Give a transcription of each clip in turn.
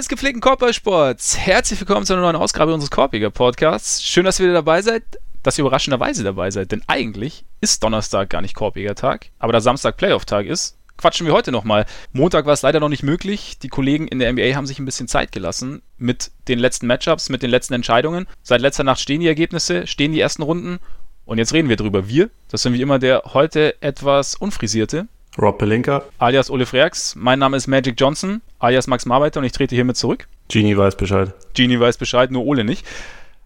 Des gepflegten Korbballsports, herzlich willkommen zu einer neuen Ausgabe unseres Korbiger Podcasts. Schön, dass ihr wieder dabei seid, dass ihr überraschenderweise dabei seid, denn eigentlich ist Donnerstag gar nicht Korbiger Tag, aber da Samstag Playoff-Tag ist, quatschen wir heute nochmal. Montag war es leider noch nicht möglich. Die Kollegen in der NBA haben sich ein bisschen Zeit gelassen mit den letzten Matchups, mit den letzten Entscheidungen. Seit letzter Nacht stehen die Ergebnisse, stehen die ersten Runden und jetzt reden wir drüber. Wir, das sind wie immer der heute etwas unfrisierte, Rob Pelinka. alias Ole Freaks. Mein Name ist Magic Johnson, alias Max Marbeiter und ich trete hiermit zurück. Genie weiß Bescheid. Genie weiß Bescheid, nur Ole nicht.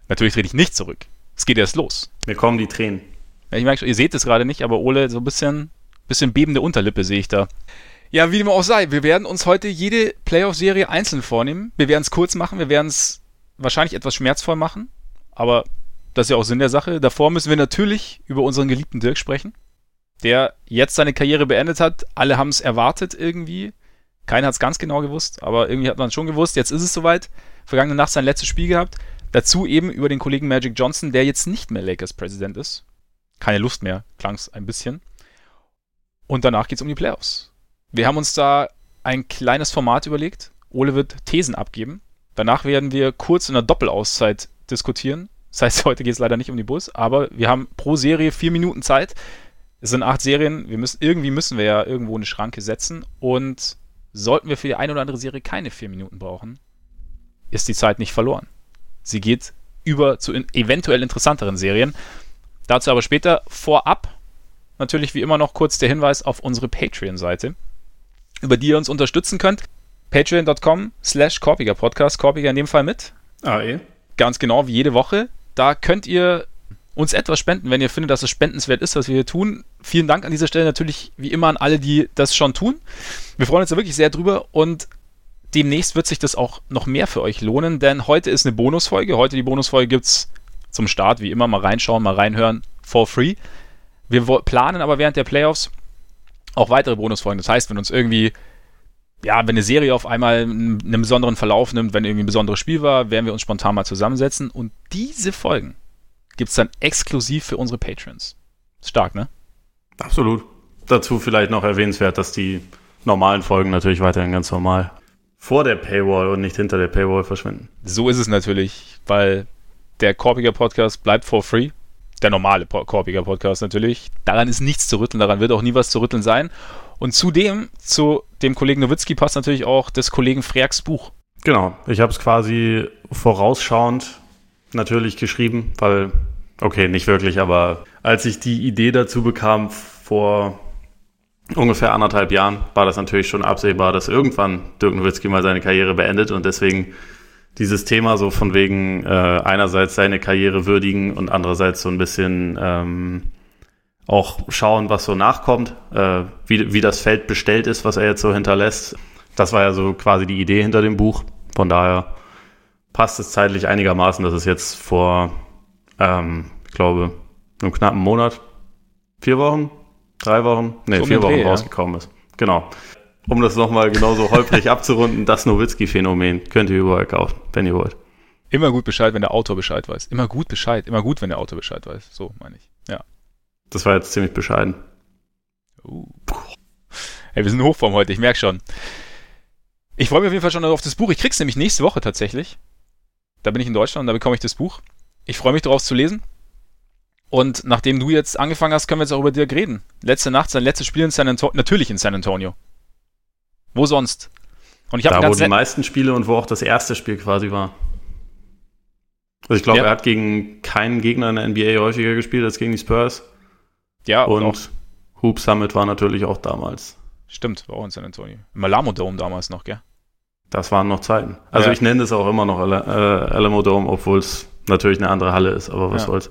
Natürlich trete ich nicht zurück. Es geht erst los. Mir kommen die Tränen. Ja, ich merke schon, ihr seht es gerade nicht, aber Ole, so ein bisschen, bisschen bebende Unterlippe sehe ich da. Ja, wie dem auch sei, wir werden uns heute jede Playoff-Serie einzeln vornehmen. Wir werden es kurz machen, wir werden es wahrscheinlich etwas schmerzvoll machen, aber das ist ja auch Sinn der Sache. Davor müssen wir natürlich über unseren geliebten Dirk sprechen, der jetzt seine Karriere beendet hat. Alle haben es erwartet irgendwie. Keiner hat es ganz genau gewusst, aber irgendwie hat man es schon gewusst. Jetzt ist es soweit. Vergangene Nacht sein letztes Spiel gehabt. Dazu eben über den Kollegen Magic Johnson, der jetzt nicht mehr Lakers-Präsident ist. Keine Lust mehr, klang es ein bisschen. Und danach geht es um die Playoffs. Wir haben uns da ein kleines Format überlegt. Ole wird Thesen abgeben. Danach werden wir kurz in der Doppelauszeit diskutieren. Das heißt, heute geht es leider nicht um die Bulls, aber wir haben pro Serie vier Minuten Zeit. Es sind acht Serien. Wir müssen, irgendwie müssen wir ja irgendwo eine Schranke setzen. Und sollten wir für die eine oder andere Serie keine vier Minuten brauchen, ist die Zeit nicht verloren. Sie geht über zu in eventuell interessanteren Serien. Dazu aber später vorab natürlich wie immer noch kurz der Hinweis auf unsere Patreon-Seite, über die ihr uns unterstützen könnt. Patreon.com slash Korpiger Podcast, Korpiger in dem Fall mit. AE. Ganz genau wie jede Woche. Da könnt ihr uns etwas spenden, wenn ihr findet, dass es spendenswert ist, was wir hier tun. Vielen Dank an dieser Stelle natürlich wie immer an alle, die das schon tun. Wir freuen uns da wirklich sehr drüber und demnächst wird sich das auch noch mehr für euch lohnen, denn heute ist eine Bonusfolge. Heute die Bonusfolge gibt's zum Start, wie immer, mal reinschauen, mal reinhören, for free. Wir planen aber während der Playoffs auch weitere Bonusfolgen. Das heißt, wenn uns irgendwie, ja, wenn eine Serie auf einmal einen besonderen Verlauf nimmt, wenn irgendwie ein besonderes Spiel war, werden wir uns spontan mal zusammensetzen. Und diese Folgen gibt's dann exklusiv für unsere Patrons. Stark, ne? Absolut. Dazu vielleicht noch erwähnenswert, dass die normalen Folgen natürlich weiterhin ganz normal vor der Paywall und nicht hinter der Paywall verschwinden. So ist es natürlich, weil der Korpiger Podcast bleibt for free. Der normale Korpiger Podcast natürlich. Daran ist nichts zu rütteln, daran wird auch nie was zu rütteln sein. Und zudem, zu dem Kollegen Nowitzki passt natürlich auch des Kollegen Freaks Buch. Genau. Ich habe es quasi vorausschauend natürlich geschrieben, weil, okay, nicht wirklich, aber als ich die Idee dazu bekam vor ungefähr anderthalb Jahren, war das natürlich schon absehbar, dass irgendwann Dirk Nowitzki mal seine Karriere beendet und deswegen dieses Thema so von wegen äh, einerseits seine Karriere würdigen und andererseits so ein bisschen ähm, auch schauen, was so nachkommt, äh, wie, wie das Feld bestellt ist, was er jetzt so hinterlässt. Das war ja so quasi die Idee hinter dem Buch. Von daher passt es zeitlich einigermaßen, dass es jetzt vor, ähm, ich glaube, einem knappen Monat, vier Wochen, drei Wochen, nee, So vier Wochen Dreh, ja. rausgekommen ist. Genau. Um das nochmal genauso holprig abzurunden, das Nowitzki-Phänomen könnt ihr überall kaufen, wenn ihr wollt. Immer gut Bescheid, wenn der Autor Bescheid weiß. Immer gut Bescheid. Immer gut, wenn der Autor Bescheid weiß. So meine ich. Ja. Das war jetzt ziemlich bescheiden. Uh. Hey, wir sind in Hochform heute, ich merke schon. Ich freue mich auf jeden Fall schon auf das Buch. Ich krieg's nämlich nächste Woche tatsächlich. Da bin ich in Deutschland und da bekomme ich das Buch. Ich freue mich darauf zu lesen. Und nachdem du jetzt angefangen hast, können wir jetzt auch über Dirk reden. Letzte Nacht, sein letztes Spiel in San Antonio. Natürlich in San Antonio. Wo sonst? Und ich habe Da, wo die meisten Spiele und wo auch das erste Spiel quasi war. Also ich glaube, Ja. er hat gegen keinen Gegner in der NBA häufiger gespielt als gegen die Spurs. ja, und, Und auch, Hoop Summit war natürlich auch damals. stimmt, war auch in San Antonio. Im Alamo Dome damals noch, gell? Das waren noch Zeiten. Also Ja. ich nenne es auch immer noch äh, Alamo Dome, obwohl es natürlich eine andere Halle ist, aber was Ja. soll's.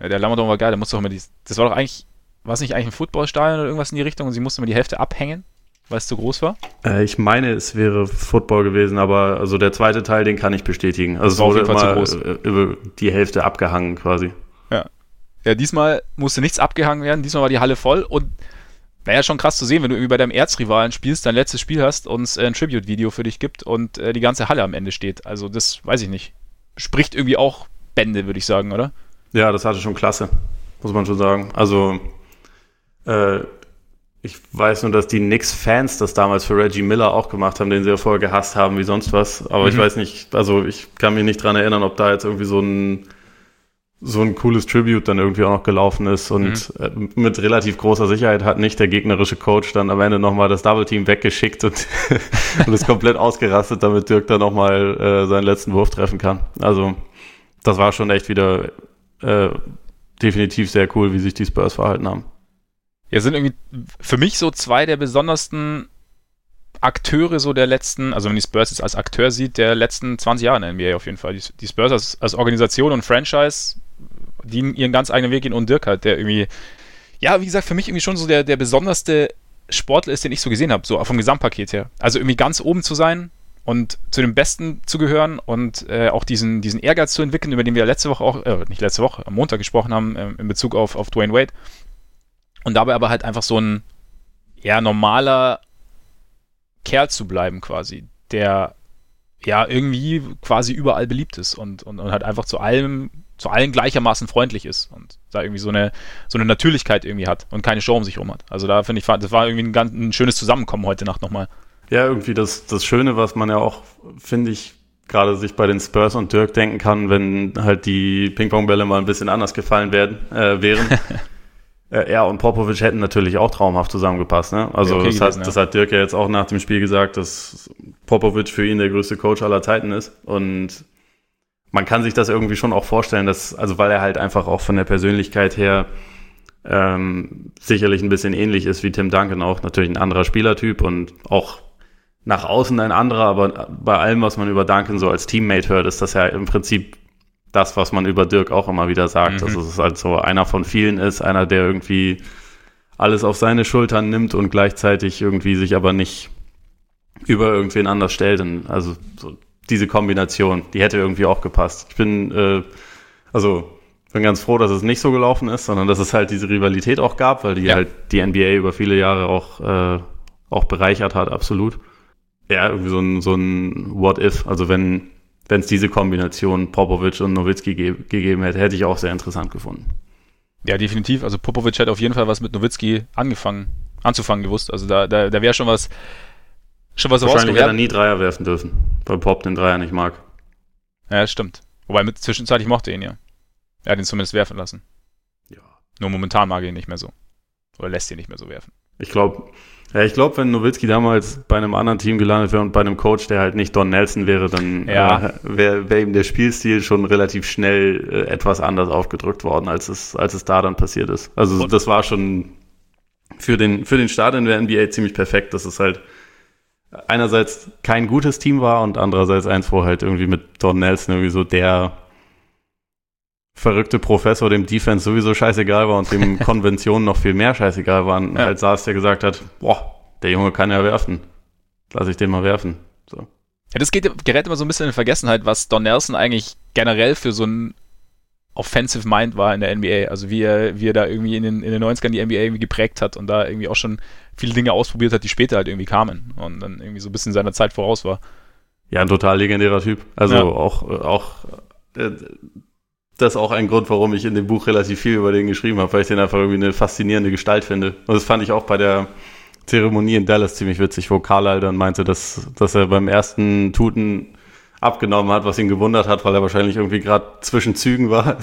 Ja, der Alamo Dome war geil, da musste auch immer die, das war doch eigentlich, war es nicht eigentlich ein Footballstadion oder irgendwas in die Richtung und sie musste immer die Hälfte abhängen, weil es zu groß war? Äh, ich meine, es wäre Football gewesen, aber also der zweite Teil, den kann ich bestätigen. Also es wurde immer zu äh, über die Hälfte abgehangen quasi. Ja, diesmal musste nichts abgehangen werden, diesmal war die Halle voll und naja, schon krass zu sehen, wenn du irgendwie bei deinem Erzrivalen spielst, dein letztes Spiel hast und es äh, ein Tribute-Video für dich gibt und äh, die ganze Halle am Ende steht. Also das weiß ich nicht. Spricht irgendwie auch Bände, würde ich sagen, oder? Ja, das hatte schon klasse, muss man schon sagen. Also äh, Ich weiß nur, dass die Knicks-Fans das damals für Reggie Miller auch gemacht haben, den sie ja vorher gehasst haben, wie sonst was. Aber mhm. ich weiß nicht, also ich kann mich nicht dran erinnern, ob da jetzt irgendwie so ein so ein cooles Tribute dann irgendwie auch noch gelaufen ist und mhm. Äh, mit relativ großer Sicherheit hat nicht der gegnerische Coach dann am Ende nochmal das Double Team weggeschickt und, und ist komplett ausgerastet, damit Dirk dann nochmal äh, seinen letzten Wurf treffen kann. Also das war schon echt wieder äh, definitiv sehr cool, wie sich die Spurs verhalten haben. Ja, sind irgendwie für mich so zwei der besondersten Akteure so der letzten, also wenn die Spurs jetzt als Akteur sieht, der letzten 20 Jahre in der NBA auf jeden Fall. Die, die Spurs als, als Organisation und Franchise die ihren ganz eigenen Weg gehen und Dirk halt, der irgendwie, ja, wie gesagt, für mich irgendwie schon so der, der besonderste Sportler ist, den ich so gesehen habe, so vom Gesamtpaket her. Also irgendwie ganz oben zu sein und zu den Besten zu gehören und äh, auch diesen, diesen Ehrgeiz zu entwickeln, über den wir letzte Woche auch, äh, nicht letzte Woche, am Montag gesprochen haben, äh, in Bezug auf, auf Dwayne Wade. Und dabei aber halt einfach so ein eher normaler Kerl zu bleiben quasi, der ja irgendwie quasi überall beliebt ist und, und, und halt einfach zu allem zu allen gleichermaßen freundlich ist und da irgendwie so eine, so eine Natürlichkeit irgendwie hat und keine Show um sich rum hat. Also da finde ich, das war irgendwie ein, ganz, ein schönes Zusammenkommen heute Nacht nochmal. Ja, irgendwie das, das Schöne, was man ja auch, finde ich, gerade sich bei den Spurs und Dirk denken kann, wenn halt die Ping-Pong-Bälle mal ein bisschen anders gefallen werden, äh, wären. äh, er und Popovic hätten natürlich auch traumhaft zusammengepasst. Ne? Also okay, das, hat, ja. das hat Dirk ja jetzt auch nach dem Spiel gesagt, dass Popovic für ihn der größte Coach aller Zeiten ist. Und man kann sich das irgendwie schon auch vorstellen, dass, also weil er halt einfach auch von der Persönlichkeit her ähm, sicherlich ein bisschen ähnlich ist wie Tim Duncan auch, natürlich ein anderer Spielertyp und auch nach außen ein anderer, aber bei allem, was man über Duncan so als Teammate hört, ist das ja im Prinzip das, was man über Dirk auch immer wieder sagt. Mhm. Also es halt so einer von vielen ist, einer, der irgendwie alles auf seine Schultern nimmt und gleichzeitig irgendwie sich aber nicht über irgendwen anders stellt. Und also so diese Kombination, die hätte irgendwie auch gepasst. Ich bin, äh, also bin ganz froh, dass es nicht so gelaufen ist, sondern dass es halt diese Rivalität auch gab, weil die ja. halt die NBA über viele Jahre auch, äh, auch bereichert hat, absolut. Ja, irgendwie so ein, so ein What-If, also wenn wenn es diese Kombination Popovic und Nowitzki ge gegeben hätte, hätte ich auch sehr interessant gefunden. Ja, definitiv. Also Popovic hätte auf jeden Fall was mit Nowitzki angefangen, anzufangen gewusst. Also da, da, da wäre schon was, Schon was Wahrscheinlich hätte er nie Dreier werfen dürfen, weil Pop den Dreier nicht mag. Ja, stimmt. Wobei mit zwischenzeitlich mochte er ihn ja. Er hat ihn zumindest werfen lassen. Ja. Nur momentan mag er ihn nicht mehr so. Oder lässt ihn nicht mehr so werfen. Ich glaube, ja, ich glaube, wenn Nowitzki damals bei einem anderen Team gelandet wäre und bei einem Coach, der halt nicht Don Nelson wäre, dann ja. äh, wäre wär ihm der Spielstil schon relativ schnell äh, etwas anders aufgedrückt worden, als es, als es da dann passiert ist. Also und das war schon für den, für den Start in der NBA ziemlich perfekt, dass es halt einerseits kein gutes Team war und andererseits eins, wo halt irgendwie mit Don Nelson irgendwie so der verrückte Professor dem Defense sowieso scheißegal war und dem Konventionen noch viel mehr scheißegal waren, ja. als saß, der gesagt hat, boah, der Junge kann ja werfen. Lass ich den mal werfen. So. Ja, das geht, gerät immer so ein bisschen in Vergessenheit, was Don Nelson eigentlich generell für so ein Offensive Mind war in der NBA. Also wie er, wie er da irgendwie in den, in den 90ern die NBA irgendwie geprägt hat und da irgendwie auch schon viele Dinge ausprobiert hat, die später halt irgendwie kamen und dann irgendwie so ein bisschen seiner Zeit voraus war. Ja, ein total legendärer Typ. Also ja. auch, auch äh, das ist auch ein Grund, warum ich in dem Buch relativ viel über den geschrieben habe, weil ich den einfach irgendwie eine faszinierende Gestalt finde. Und das fand ich auch bei der Zeremonie in Dallas ziemlich witzig, wo Carlyle dann meinte, dass, dass er beim ersten Tuten abgenommen hat, was ihn gewundert hat, weil er wahrscheinlich irgendwie gerade zwischen Zügen war.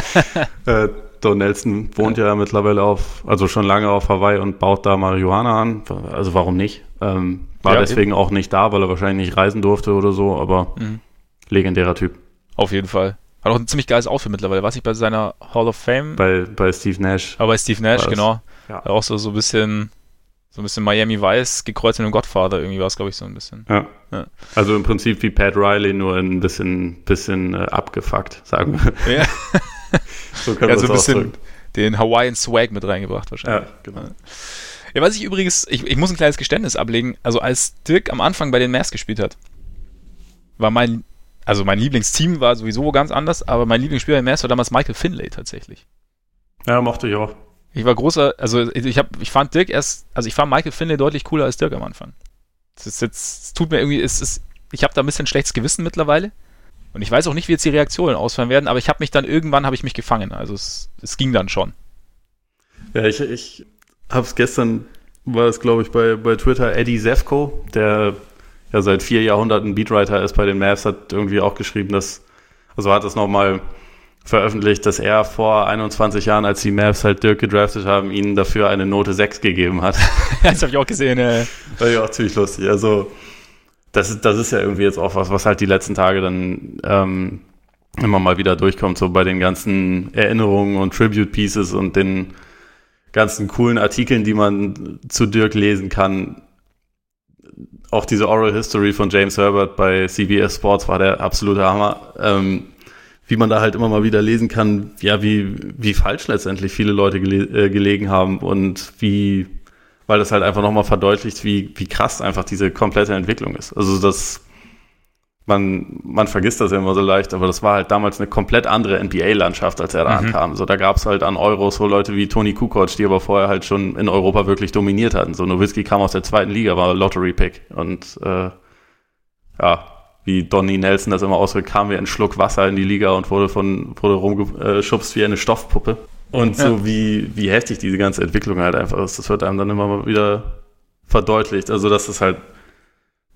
äh, Don Nelson wohnt ja. ja. mittlerweile auf, also schon lange auf Hawaii und baut da Marihuana an. Also warum nicht? Ähm, war ja, deswegen eben. auch nicht da, weil er wahrscheinlich nicht reisen durfte oder so, aber mhm. legendärer Typ. Auf jeden Fall. Hat auch ein ziemlich geiles Outfit mittlerweile. Was ich bei seiner Hall of Fame? Bei, bei Steve Nash. Aber bei Steve Nash, genau. Ja. Auch so, so ein bisschen so ein bisschen Miami Vice gekreuzt mit dem Godfather, irgendwie war es, glaube ich, so ein bisschen. Ja. ja. Also im Prinzip wie Pat Riley, nur ein bisschen, bisschen äh, abgefuckt, sagen wir. Ja. so können ja, so ein bisschen ausdrücken. den Hawaiian Swag mit reingebracht wahrscheinlich. Ja, genau. Ja, was ich übrigens, ich, ich muss ein kleines Geständnis ablegen. Also als Dirk am Anfang bei den Mavs gespielt hat, war mein, also mein Lieblingsteam war sowieso ganz anders, aber mein Lieblingsspieler in Mavs war damals Michael Finlay tatsächlich. Ja, mochte ich auch. Ich war großer, also ich hab, ich fand Dirk erst, also ich fand Michael Finlay deutlich cooler als Dirk am Anfang. Das ist jetzt, es tut mir irgendwie, es ist, ich habe da ein bisschen schlechtes Gewissen mittlerweile. Und ich weiß auch nicht, wie jetzt die Reaktionen ausfallen werden, aber ich habe mich dann irgendwann habe ich mich gefangen. Also es, es ging dann schon. Ja, ich, ich habe es gestern war es, glaube ich, bei, bei Twitter Eddie Zefko, der ja seit vier Jahrhunderten Beatwriter ist bei den Mavs, hat irgendwie auch geschrieben, dass, also hat das nochmal veröffentlicht, dass er vor 21 Jahren, als die Mavs halt Dirk gedraftet haben, ihnen dafür eine Note 6 gegeben hat. das habe ich auch gesehen. Äh. War ja auch ziemlich lustig. Also das ist, das ist ja irgendwie jetzt auch was, was halt die letzten Tage dann ähm, immer mal wieder durchkommt, so bei den ganzen Erinnerungen und Tribute Pieces und den ganzen coolen Artikeln, die man zu Dirk lesen kann. Auch diese Oral History von James Herbert bei CBS Sports war der absolute Hammer. Ähm, wie man da halt immer mal wieder lesen kann, ja, wie, wie falsch letztendlich viele Leute gele äh, gelegen haben und wie, weil das halt einfach nochmal verdeutlicht, wie, wie krass einfach diese komplette Entwicklung ist. Also das, man, man vergisst das ja immer so leicht, aber das war halt damals eine komplett andere NBA-Landschaft, als er da mhm. ankam. So, da gab es halt an Euros so Leute wie Tony Kukoc, die aber vorher halt schon in Europa wirklich dominiert hatten. So, Nowitzki kam aus der zweiten Liga, war Lottery-Pick und äh, ja, wie Donny Nelson das immer ausdrückt, kam wie ein Schluck Wasser in die Liga und wurde von wurde rumgeschubst wie eine Stoffpuppe. Und so ja. wie, wie heftig diese ganze Entwicklung halt einfach ist, das wird einem dann immer mal wieder verdeutlicht. Also, dass das halt,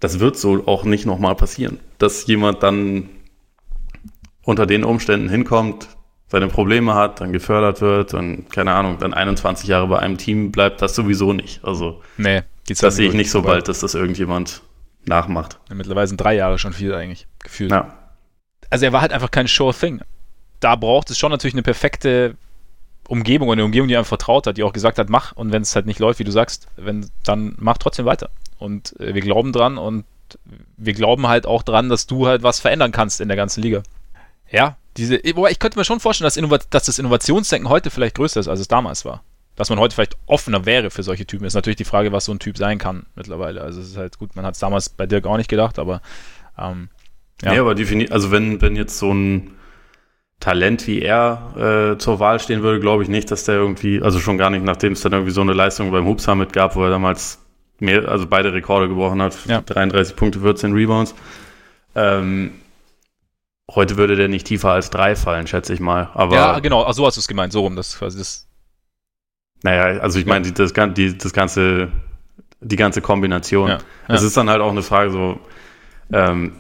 das wird so auch nicht nochmal passieren. Dass jemand dann unter den Umständen hinkommt, seine Probleme hat, dann gefördert wird und keine Ahnung, dann 21 Jahre bei einem Team bleibt, das sowieso nicht. Also, nee, das sehe ich nicht so bald, dass das irgendjemand nachmacht. Ja, mittlerweile sind drei Jahre schon viel eigentlich gefühlt. Ja. Also er war halt einfach kein Sure Thing. Da braucht es schon natürlich eine perfekte Umgebung und eine Umgebung, die einem vertraut hat, die auch gesagt hat, mach und wenn es halt nicht läuft, wie du sagst, wenn, dann mach trotzdem weiter. Und äh, wir glauben dran und wir glauben halt auch dran, dass du halt was verändern kannst in der ganzen Liga. Ja, diese, wobei ich könnte mir schon vorstellen, dass, dass das Innovationsdenken heute vielleicht größer ist, als es damals war dass man heute vielleicht offener wäre für solche Typen. Ist natürlich die Frage, was so ein Typ sein kann mittlerweile. Also es ist halt gut, man hat es damals bei Dirk auch nicht gedacht, aber ähm, ja. Nee, aber definitiv, also wenn, wenn jetzt so ein Talent wie er äh, zur Wahl stehen würde, glaube ich nicht, dass der irgendwie, also schon gar nicht, nachdem es dann irgendwie so eine Leistung beim Hoop Summit gab, wo er damals mehr, also beide Rekorde gebrochen hat, ja. 33 Punkte, 14 Rebounds. Ähm, heute würde der nicht tiefer als drei fallen, schätze ich mal. Aber ja, genau, also so hast du es gemeint, so rum, das quasi das naja, also ich meine, die, das, die, das ganze, die ganze Kombination. Ja. Es ist dann halt auch eine Frage so, ähm,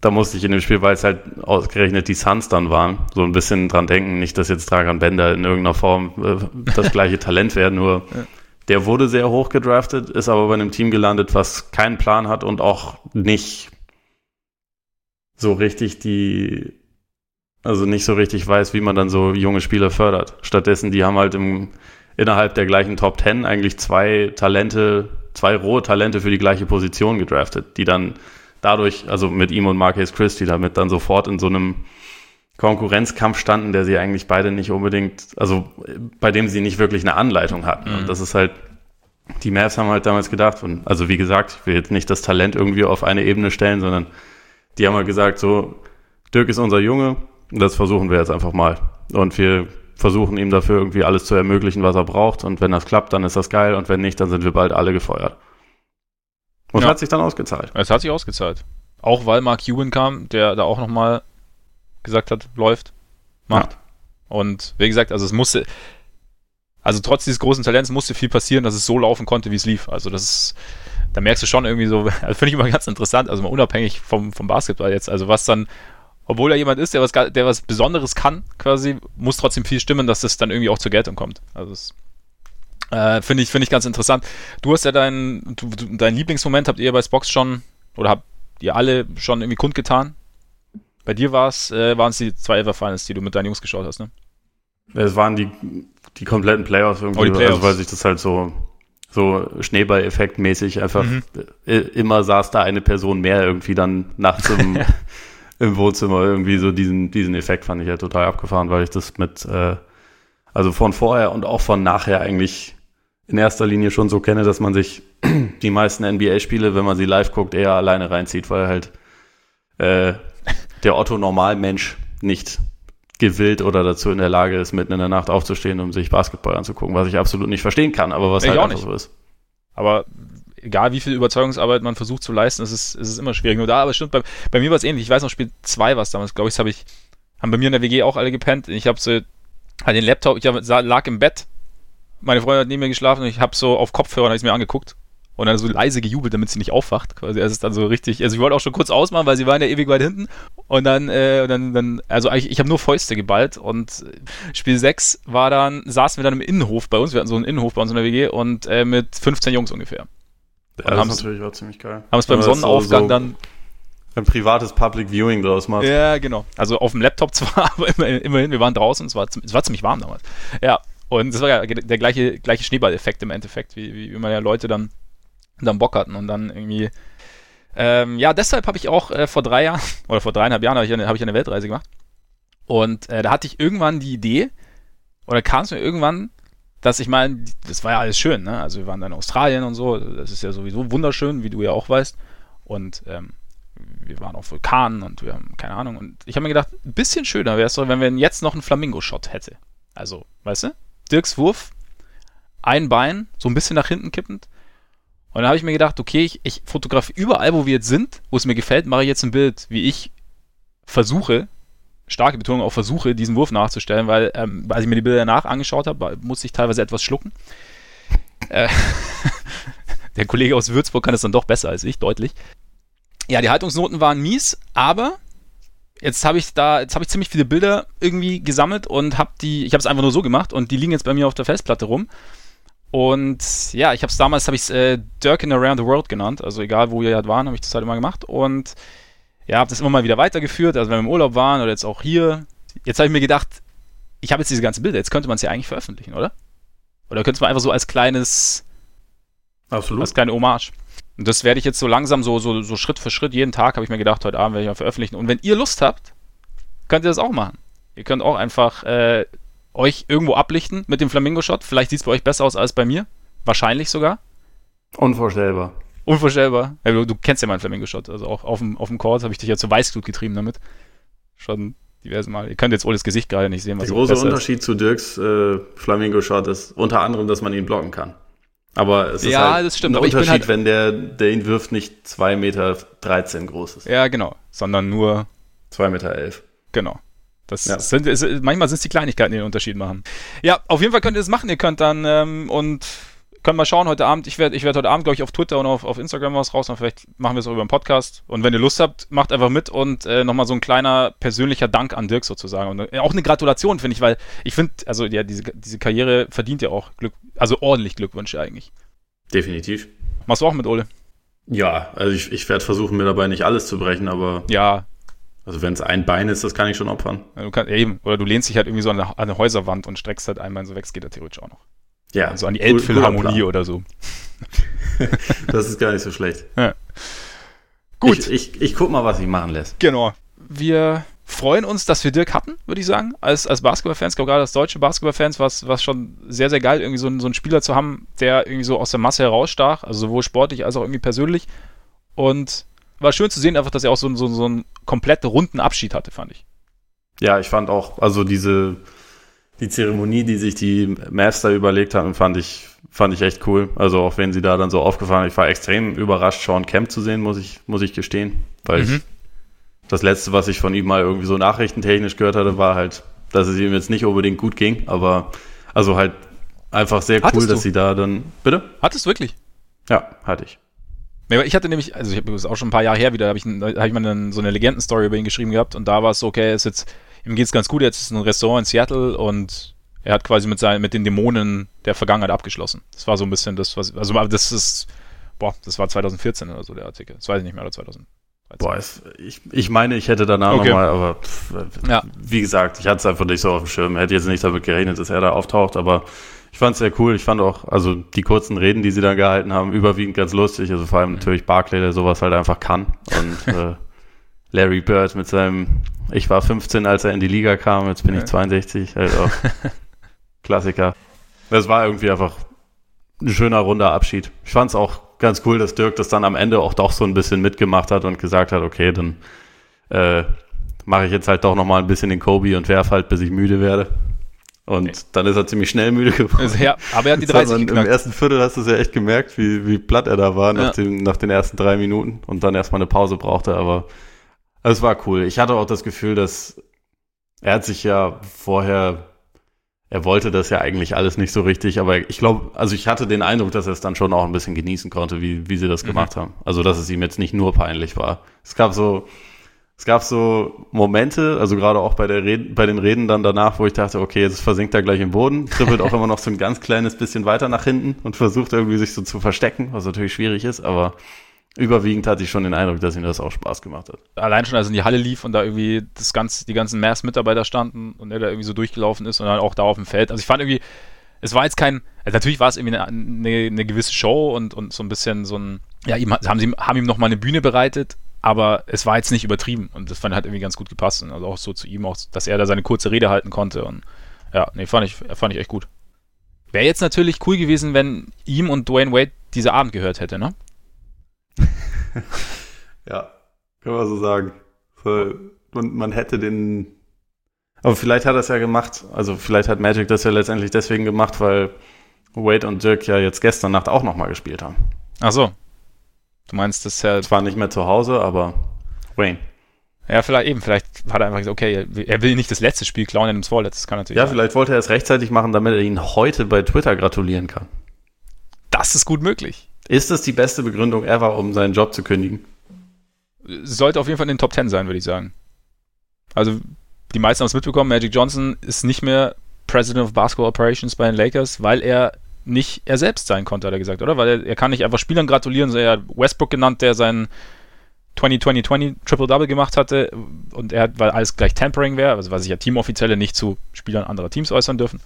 da musste ich in dem Spiel, weil es halt ausgerechnet die Suns dann waren, so ein bisschen dran denken, nicht, dass jetzt Dragan Bender in irgendeiner Form äh, das gleiche Talent wäre, nur ja. der wurde sehr hoch gedraftet, ist aber bei einem Team gelandet, was keinen Plan hat und auch nicht so richtig die, also nicht so richtig weiß, wie man dann so junge Spieler fördert. Stattdessen, die haben halt im innerhalb der gleichen Top Ten eigentlich zwei Talente, zwei rohe Talente für die gleiche Position gedraftet, die dann dadurch, also mit ihm und Marcus Christie, damit dann sofort in so einem Konkurrenzkampf standen, der sie eigentlich beide nicht unbedingt, also bei dem sie nicht wirklich eine Anleitung hatten. Mhm. Und das ist halt, die Mavs haben halt damals gedacht, und also wie gesagt, ich will jetzt nicht das Talent irgendwie auf eine Ebene stellen, sondern die haben halt gesagt, so, Dirk ist unser Junge, das versuchen wir jetzt einfach mal. Und wir versuchen ihm dafür irgendwie alles zu ermöglichen, was er braucht. Und wenn das klappt, dann ist das geil. Und wenn nicht, dann sind wir bald alle gefeuert. Und ja. hat sich dann ausgezahlt. Es hat sich ausgezahlt. Auch weil Mark Ewan kam, der da auch nochmal gesagt hat, läuft, macht. Ja. Und wie gesagt, also es musste, also trotz dieses großen Talents musste viel passieren, dass es so laufen konnte, wie es lief. Also das ist, da merkst du schon irgendwie so, also finde ich immer ganz interessant, also mal unabhängig vom, vom Basketball jetzt, also was dann obwohl er jemand ist, der was, der was Besonderes kann, quasi, muss trotzdem viel stimmen, dass das dann irgendwie auch zur Geltung kommt. Also das äh, finde ich, finde ich ganz interessant. Du hast ja deinen, dein Lieblingsmoment habt ihr bei Spox schon, oder habt ihr alle schon irgendwie kundgetan? Bei dir war es, äh, waren es die zwei Ever Finals, die du mit deinen Jungs geschaut hast, ne? Es waren die, die kompletten Playoffs irgendwie, oh, die Playoffs. Also, weil sich das halt so, so Schneeball-Effekt mäßig einfach mhm. immer saß da eine Person mehr irgendwie dann nachts im, im Wohnzimmer irgendwie so diesen, diesen Effekt fand ich ja total abgefahren, weil ich das mit, äh, also von vorher und auch von nachher eigentlich in erster Linie schon so kenne, dass man sich die meisten NBA-Spiele, wenn man sie live guckt, eher alleine reinzieht, weil halt äh, der Otto-Normalmensch nicht gewillt oder dazu in der Lage ist, mitten in der Nacht aufzustehen, um sich Basketball anzugucken, was ich absolut nicht verstehen kann, aber was ich halt einfach nicht. so ist. Aber egal wie viel Überzeugungsarbeit man versucht zu leisten, es ist, es ist immer schwierig. Nur da, aber stimmt, bei, bei mir war es ähnlich. Ich weiß noch, Spiel 2 war es damals, glaube ich, habe ich, haben bei mir in der WG auch alle gepennt. Ich habe so halt den Laptop, ich hab, lag im Bett, meine Freundin hat neben mir geschlafen und ich habe so auf Kopfhörer ich mir angeguckt und dann so leise gejubelt, damit sie nicht aufwacht. Quasi, es ist dann so richtig, also ich wollte auch schon kurz ausmachen, weil sie waren ja ewig weit hinten und dann, äh, dann, dann also eigentlich, ich habe nur Fäuste geballt und Spiel 6 war dann, saßen wir dann im Innenhof bei uns, wir hatten so einen Innenhof bei uns in der WG und äh, mit 15 Jungs ungefähr. Ja, das natürlich war ziemlich geil. Haben es beim Sonnenaufgang so, so dann ein privates Public Viewing draus macht. Ja, genau. Also auf dem Laptop zwar, aber immerhin, wir waren draußen, es war, es war ziemlich warm damals. Ja, und es war ja der gleiche, gleiche Schneeballeffekt im Endeffekt, wie, wie immer ja Leute dann, dann Bock hatten und dann irgendwie. Ähm, ja, deshalb habe ich auch äh, vor drei Jahren oder vor dreieinhalb Jahren habe ich, eine, hab ich eine Weltreise gemacht. Und äh, da hatte ich irgendwann die Idee, oder kam es mir irgendwann, dass ich meine, das war ja alles schön, ne? Also wir waren dann in Australien und so, das ist ja sowieso wunderschön, wie du ja auch weißt. Und ähm, wir waren auf Vulkanen und wir haben keine Ahnung. Und ich habe mir gedacht, ein bisschen schöner wäre es doch, wenn wir jetzt noch einen Flamingo-Shot hätte. Also, weißt du? Dirks Wurf, ein Bein, so ein bisschen nach hinten kippend. Und dann habe ich mir gedacht, okay, ich, ich fotografiere überall, wo wir jetzt sind, wo es mir gefällt, mache ich jetzt ein Bild, wie ich versuche, starke Betonung auf versuche, diesen Wurf nachzustellen, weil ähm, als ich mir die Bilder danach angeschaut habe, musste ich teilweise etwas schlucken. Äh, der Kollege aus Würzburg kann es dann doch besser als ich, deutlich. Ja, die Haltungsnoten waren mies, aber jetzt habe ich da, jetzt habe ich ziemlich viele Bilder irgendwie gesammelt und habe die, ich habe es einfach nur so gemacht und die liegen jetzt bei mir auf der Festplatte rum. Und ja, ich habe es damals, habe ich es äh, Dirkin Around the World genannt, also egal wo wir halt waren, habe ich das halt immer gemacht und ja, habe das immer mal wieder weitergeführt, also wenn wir im Urlaub waren oder jetzt auch hier. Jetzt habe ich mir gedacht, ich habe jetzt diese ganzen Bilder, jetzt könnte man es ja eigentlich veröffentlichen, oder? Oder könnte man einfach so als kleines, Absolut. als kleine Hommage. Und das werde ich jetzt so langsam, so, so, so Schritt für Schritt, jeden Tag habe ich mir gedacht, heute Abend werde ich mal veröffentlichen. Und wenn ihr Lust habt, könnt ihr das auch machen. Ihr könnt auch einfach äh, euch irgendwo ablichten mit dem Flamingo-Shot. Vielleicht sieht es bei euch besser aus als bei mir. Wahrscheinlich sogar. Unvorstellbar. Unvorstellbar. Ja, du, du, kennst ja meinen Flamingo-Shot. Also auch auf dem, auf dem Court habe ich dich ja zu Weißglut getrieben damit. Schon diverse Mal. Ihr könnt jetzt Oles Gesicht gerade nicht sehen. Was Der große Unterschied ist. zu Dirks äh, Flamingo-Shot ist unter anderem, dass man ihn blocken kann. Aber es ist ja, halt das stimmt. ein Unterschied, halt wenn der, der ihn wirft, nicht 2,13 Meter groß ist. Ja, genau. Sondern nur 2,11 Meter. Elf. Genau. Das ja. sind, ist, manchmal sind es die Kleinigkeiten, die den Unterschied machen. Ja, auf jeden Fall könnt ihr das machen. Ihr könnt dann ähm, und könnt mal schauen heute Abend. Ich werde ich werd heute Abend, glaube ich, auf Twitter und auf, auf Instagram was raus. Und vielleicht machen wir es auch über einen Podcast. Und wenn ihr Lust habt, macht einfach mit und äh, nochmal so ein kleiner persönlicher Dank an Dirk sozusagen. Und äh, auch eine Gratulation, finde ich, weil ich finde, also ja, diese, diese Karriere verdient ja auch Glück, also ordentlich Glückwünsche eigentlich. Definitiv. Machst du auch mit, Ole? Ja, also ich, ich werde versuchen, mir dabei nicht alles zu brechen, aber. Ja. Also wenn es ein Bein ist, das kann ich schon opfern. Ja, du kannst, eben, oder du lehnst dich halt irgendwie so an eine, an eine Häuserwand und streckst halt einmal so weg, geht ja theoretisch auch noch. Ja. Also an die Elbphilharmonie oder so. das ist gar nicht so schlecht. Ja. Gut. Ich, ich, ich guck mal, was sich machen lässt. Genau. Wir freuen uns, dass wir Dirk hatten, würde ich sagen, als, als Basketballfans. Ich glaube, gerade als deutsche Basketballfans war es schon sehr, sehr geil, irgendwie so, so einen Spieler zu haben, der irgendwie so aus der Masse herausstach, also sowohl sportlich als auch irgendwie persönlich. Und war schön zu sehen, einfach, dass er auch so, so, so einen komplett runden Abschied hatte, fand ich. Ja, ich fand auch, also diese, die Zeremonie, die sich die Master überlegt hatten, fand ich, fand ich echt cool. Also auch wenn sie da dann so aufgefahren, ich war extrem überrascht, Sean Kemp zu sehen, muss ich, muss ich gestehen, weil mhm. ich das letzte, was ich von ihm mal irgendwie so nachrichtentechnisch gehört hatte, war halt, dass es ihm jetzt nicht unbedingt gut ging, aber also halt einfach sehr Hattest cool, du? dass sie da dann. Bitte? Hattest du wirklich? Ja, hatte ich. Ich hatte nämlich, also ich habe es auch schon ein paar Jahre her wieder, habe ich, hab ich mal eine, so eine Legendenstory über ihn geschrieben gehabt und da war es so, okay, ist jetzt, ihm geht's ganz gut, jetzt ist ein Restaurant in Seattle und er hat quasi mit seinen, mit den Dämonen der Vergangenheit abgeschlossen. Das war so ein bisschen das, was, also das ist, boah, das war 2014 oder so der Artikel. Das weiß ich nicht mehr, oder 2000. Boah, ich, ich meine, ich hätte danach okay. nochmal, aber pff, ja. wie gesagt, ich hatte es einfach nicht so auf dem Schirm. Hätte jetzt nicht damit gerechnet, dass er da auftaucht, aber ich fand es sehr cool. Ich fand auch, also die kurzen Reden, die sie da gehalten haben, überwiegend ganz lustig. Also vor allem mhm. natürlich Barclay, der sowas halt einfach kann. Und äh, Larry Bird mit seinem, ich war 15, als er in die Liga kam, jetzt bin ja. ich 62, halt auch Klassiker. Das war irgendwie einfach ein schöner, runder Abschied. Ich fand es auch ganz cool, dass Dirk das dann am Ende auch doch so ein bisschen mitgemacht hat und gesagt hat, okay, dann äh, mache ich jetzt halt doch nochmal ein bisschen den Kobe und werf halt, bis ich müde werde. Und okay. dann ist er ziemlich schnell müde geworden. Also, ja, aber er hat die 30 Im ersten Viertel hast du es ja echt gemerkt, wie, wie platt er da war nach, ja. dem, nach den ersten drei Minuten und dann erstmal eine Pause brauchte, aber es war cool. Ich hatte auch das Gefühl, dass er hat sich ja vorher er wollte das ja eigentlich alles nicht so richtig, aber ich glaube, also ich hatte den Eindruck, dass er es dann schon auch ein bisschen genießen konnte, wie, wie sie das mhm. gemacht haben. Also, dass es ihm jetzt nicht nur peinlich war. Es gab so, es gab so Momente, also gerade auch bei der Reden, bei den Reden dann danach, wo ich dachte, okay, jetzt versinkt er gleich im Boden, trippelt auch immer noch so ein ganz kleines bisschen weiter nach hinten und versucht irgendwie sich so zu verstecken, was natürlich schwierig ist, aber überwiegend hatte ich schon den Eindruck, dass ihm das auch Spaß gemacht hat. Allein schon, als er in die Halle lief und da irgendwie das ganze, die ganzen Mavs-Mitarbeiter standen und er da irgendwie so durchgelaufen ist und dann auch da auf dem Feld. Also ich fand irgendwie, es war jetzt kein, also natürlich war es irgendwie eine, eine, eine, gewisse Show und, und so ein bisschen so ein, ja, ihm, haben sie haben ihm nochmal eine Bühne bereitet, aber es war jetzt nicht übertrieben und das fand halt irgendwie ganz gut gepasst und also auch so zu ihm auch, dass er da seine kurze Rede halten konnte und ja, nee, fand ich, fand ich echt gut. Wäre jetzt natürlich cool gewesen, wenn ihm und Dwayne Wade dieser Abend gehört hätte, ne? ja, kann man so sagen. Und man hätte den. Aber vielleicht hat er es ja gemacht. Also vielleicht hat Magic das ja letztendlich deswegen gemacht, weil Wade und Dirk ja jetzt gestern Nacht auch nochmal gespielt haben. Ach so. Du meinst, das ja. Zwar nicht mehr zu Hause, aber Wayne. Ja, vielleicht eben, vielleicht hat er einfach gesagt, okay, er will nicht das letzte Spiel klauen, er nimmt das vorletzte, das kann natürlich. Ja, sein. vielleicht wollte er es rechtzeitig machen, damit er ihn heute bei Twitter gratulieren kann. Das ist gut möglich. Ist das die beste Begründung ever, um seinen Job zu kündigen? Sollte auf jeden Fall in den Top 10 sein, würde ich sagen. Also, die meisten haben es mitbekommen, Magic Johnson ist nicht mehr President of Basketball Operations bei den Lakers, weil er nicht er selbst sein konnte, hat er gesagt, oder? Weil er, er kann nicht einfach Spielern gratulieren, so er hat Westbrook genannt, der sein 20-20-20 Triple-Double gemacht hatte und er hat, weil alles gleich Tampering wäre, also weil sich ja Teamoffizielle nicht zu Spielern anderer Teams äußern dürfen.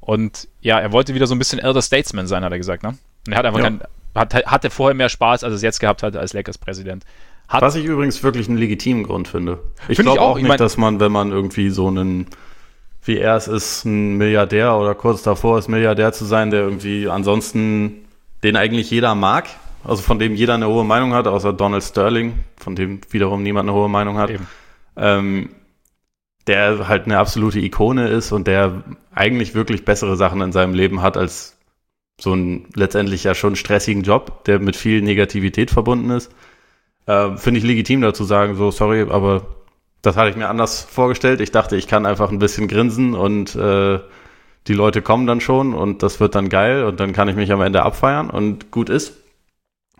Und ja, er wollte wieder so ein bisschen Elder Statesman sein, hat er gesagt, ne? Und er hat einfach ja. kein, hat, hatte vorher mehr Spaß, als es jetzt gehabt hat als Lakers Präsident. Hat, Was ich übrigens wirklich einen legitimen Grund finde. Ich find glaube auch, auch nicht, ich mein, dass man, wenn man irgendwie so einen, wie er es ist, ein Milliardär oder kurz davor ist, Milliardär zu sein, der irgendwie ansonsten den eigentlich jeder mag, also von dem jeder eine hohe Meinung hat, außer Donald Sterling, von dem wiederum niemand eine hohe Meinung hat. Ähm, der halt eine absolute Ikone ist und der eigentlich wirklich bessere Sachen in seinem Leben hat als so einen letztendlich ja schon stressigen Job, der mit viel Negativität verbunden ist. Äh, Finde ich legitim dazu sagen, so sorry, aber das hatte ich mir anders vorgestellt. Ich dachte, ich kann einfach ein bisschen grinsen und äh, die Leute kommen dann schon und das wird dann geil und dann kann ich mich am Ende abfeiern und gut ist.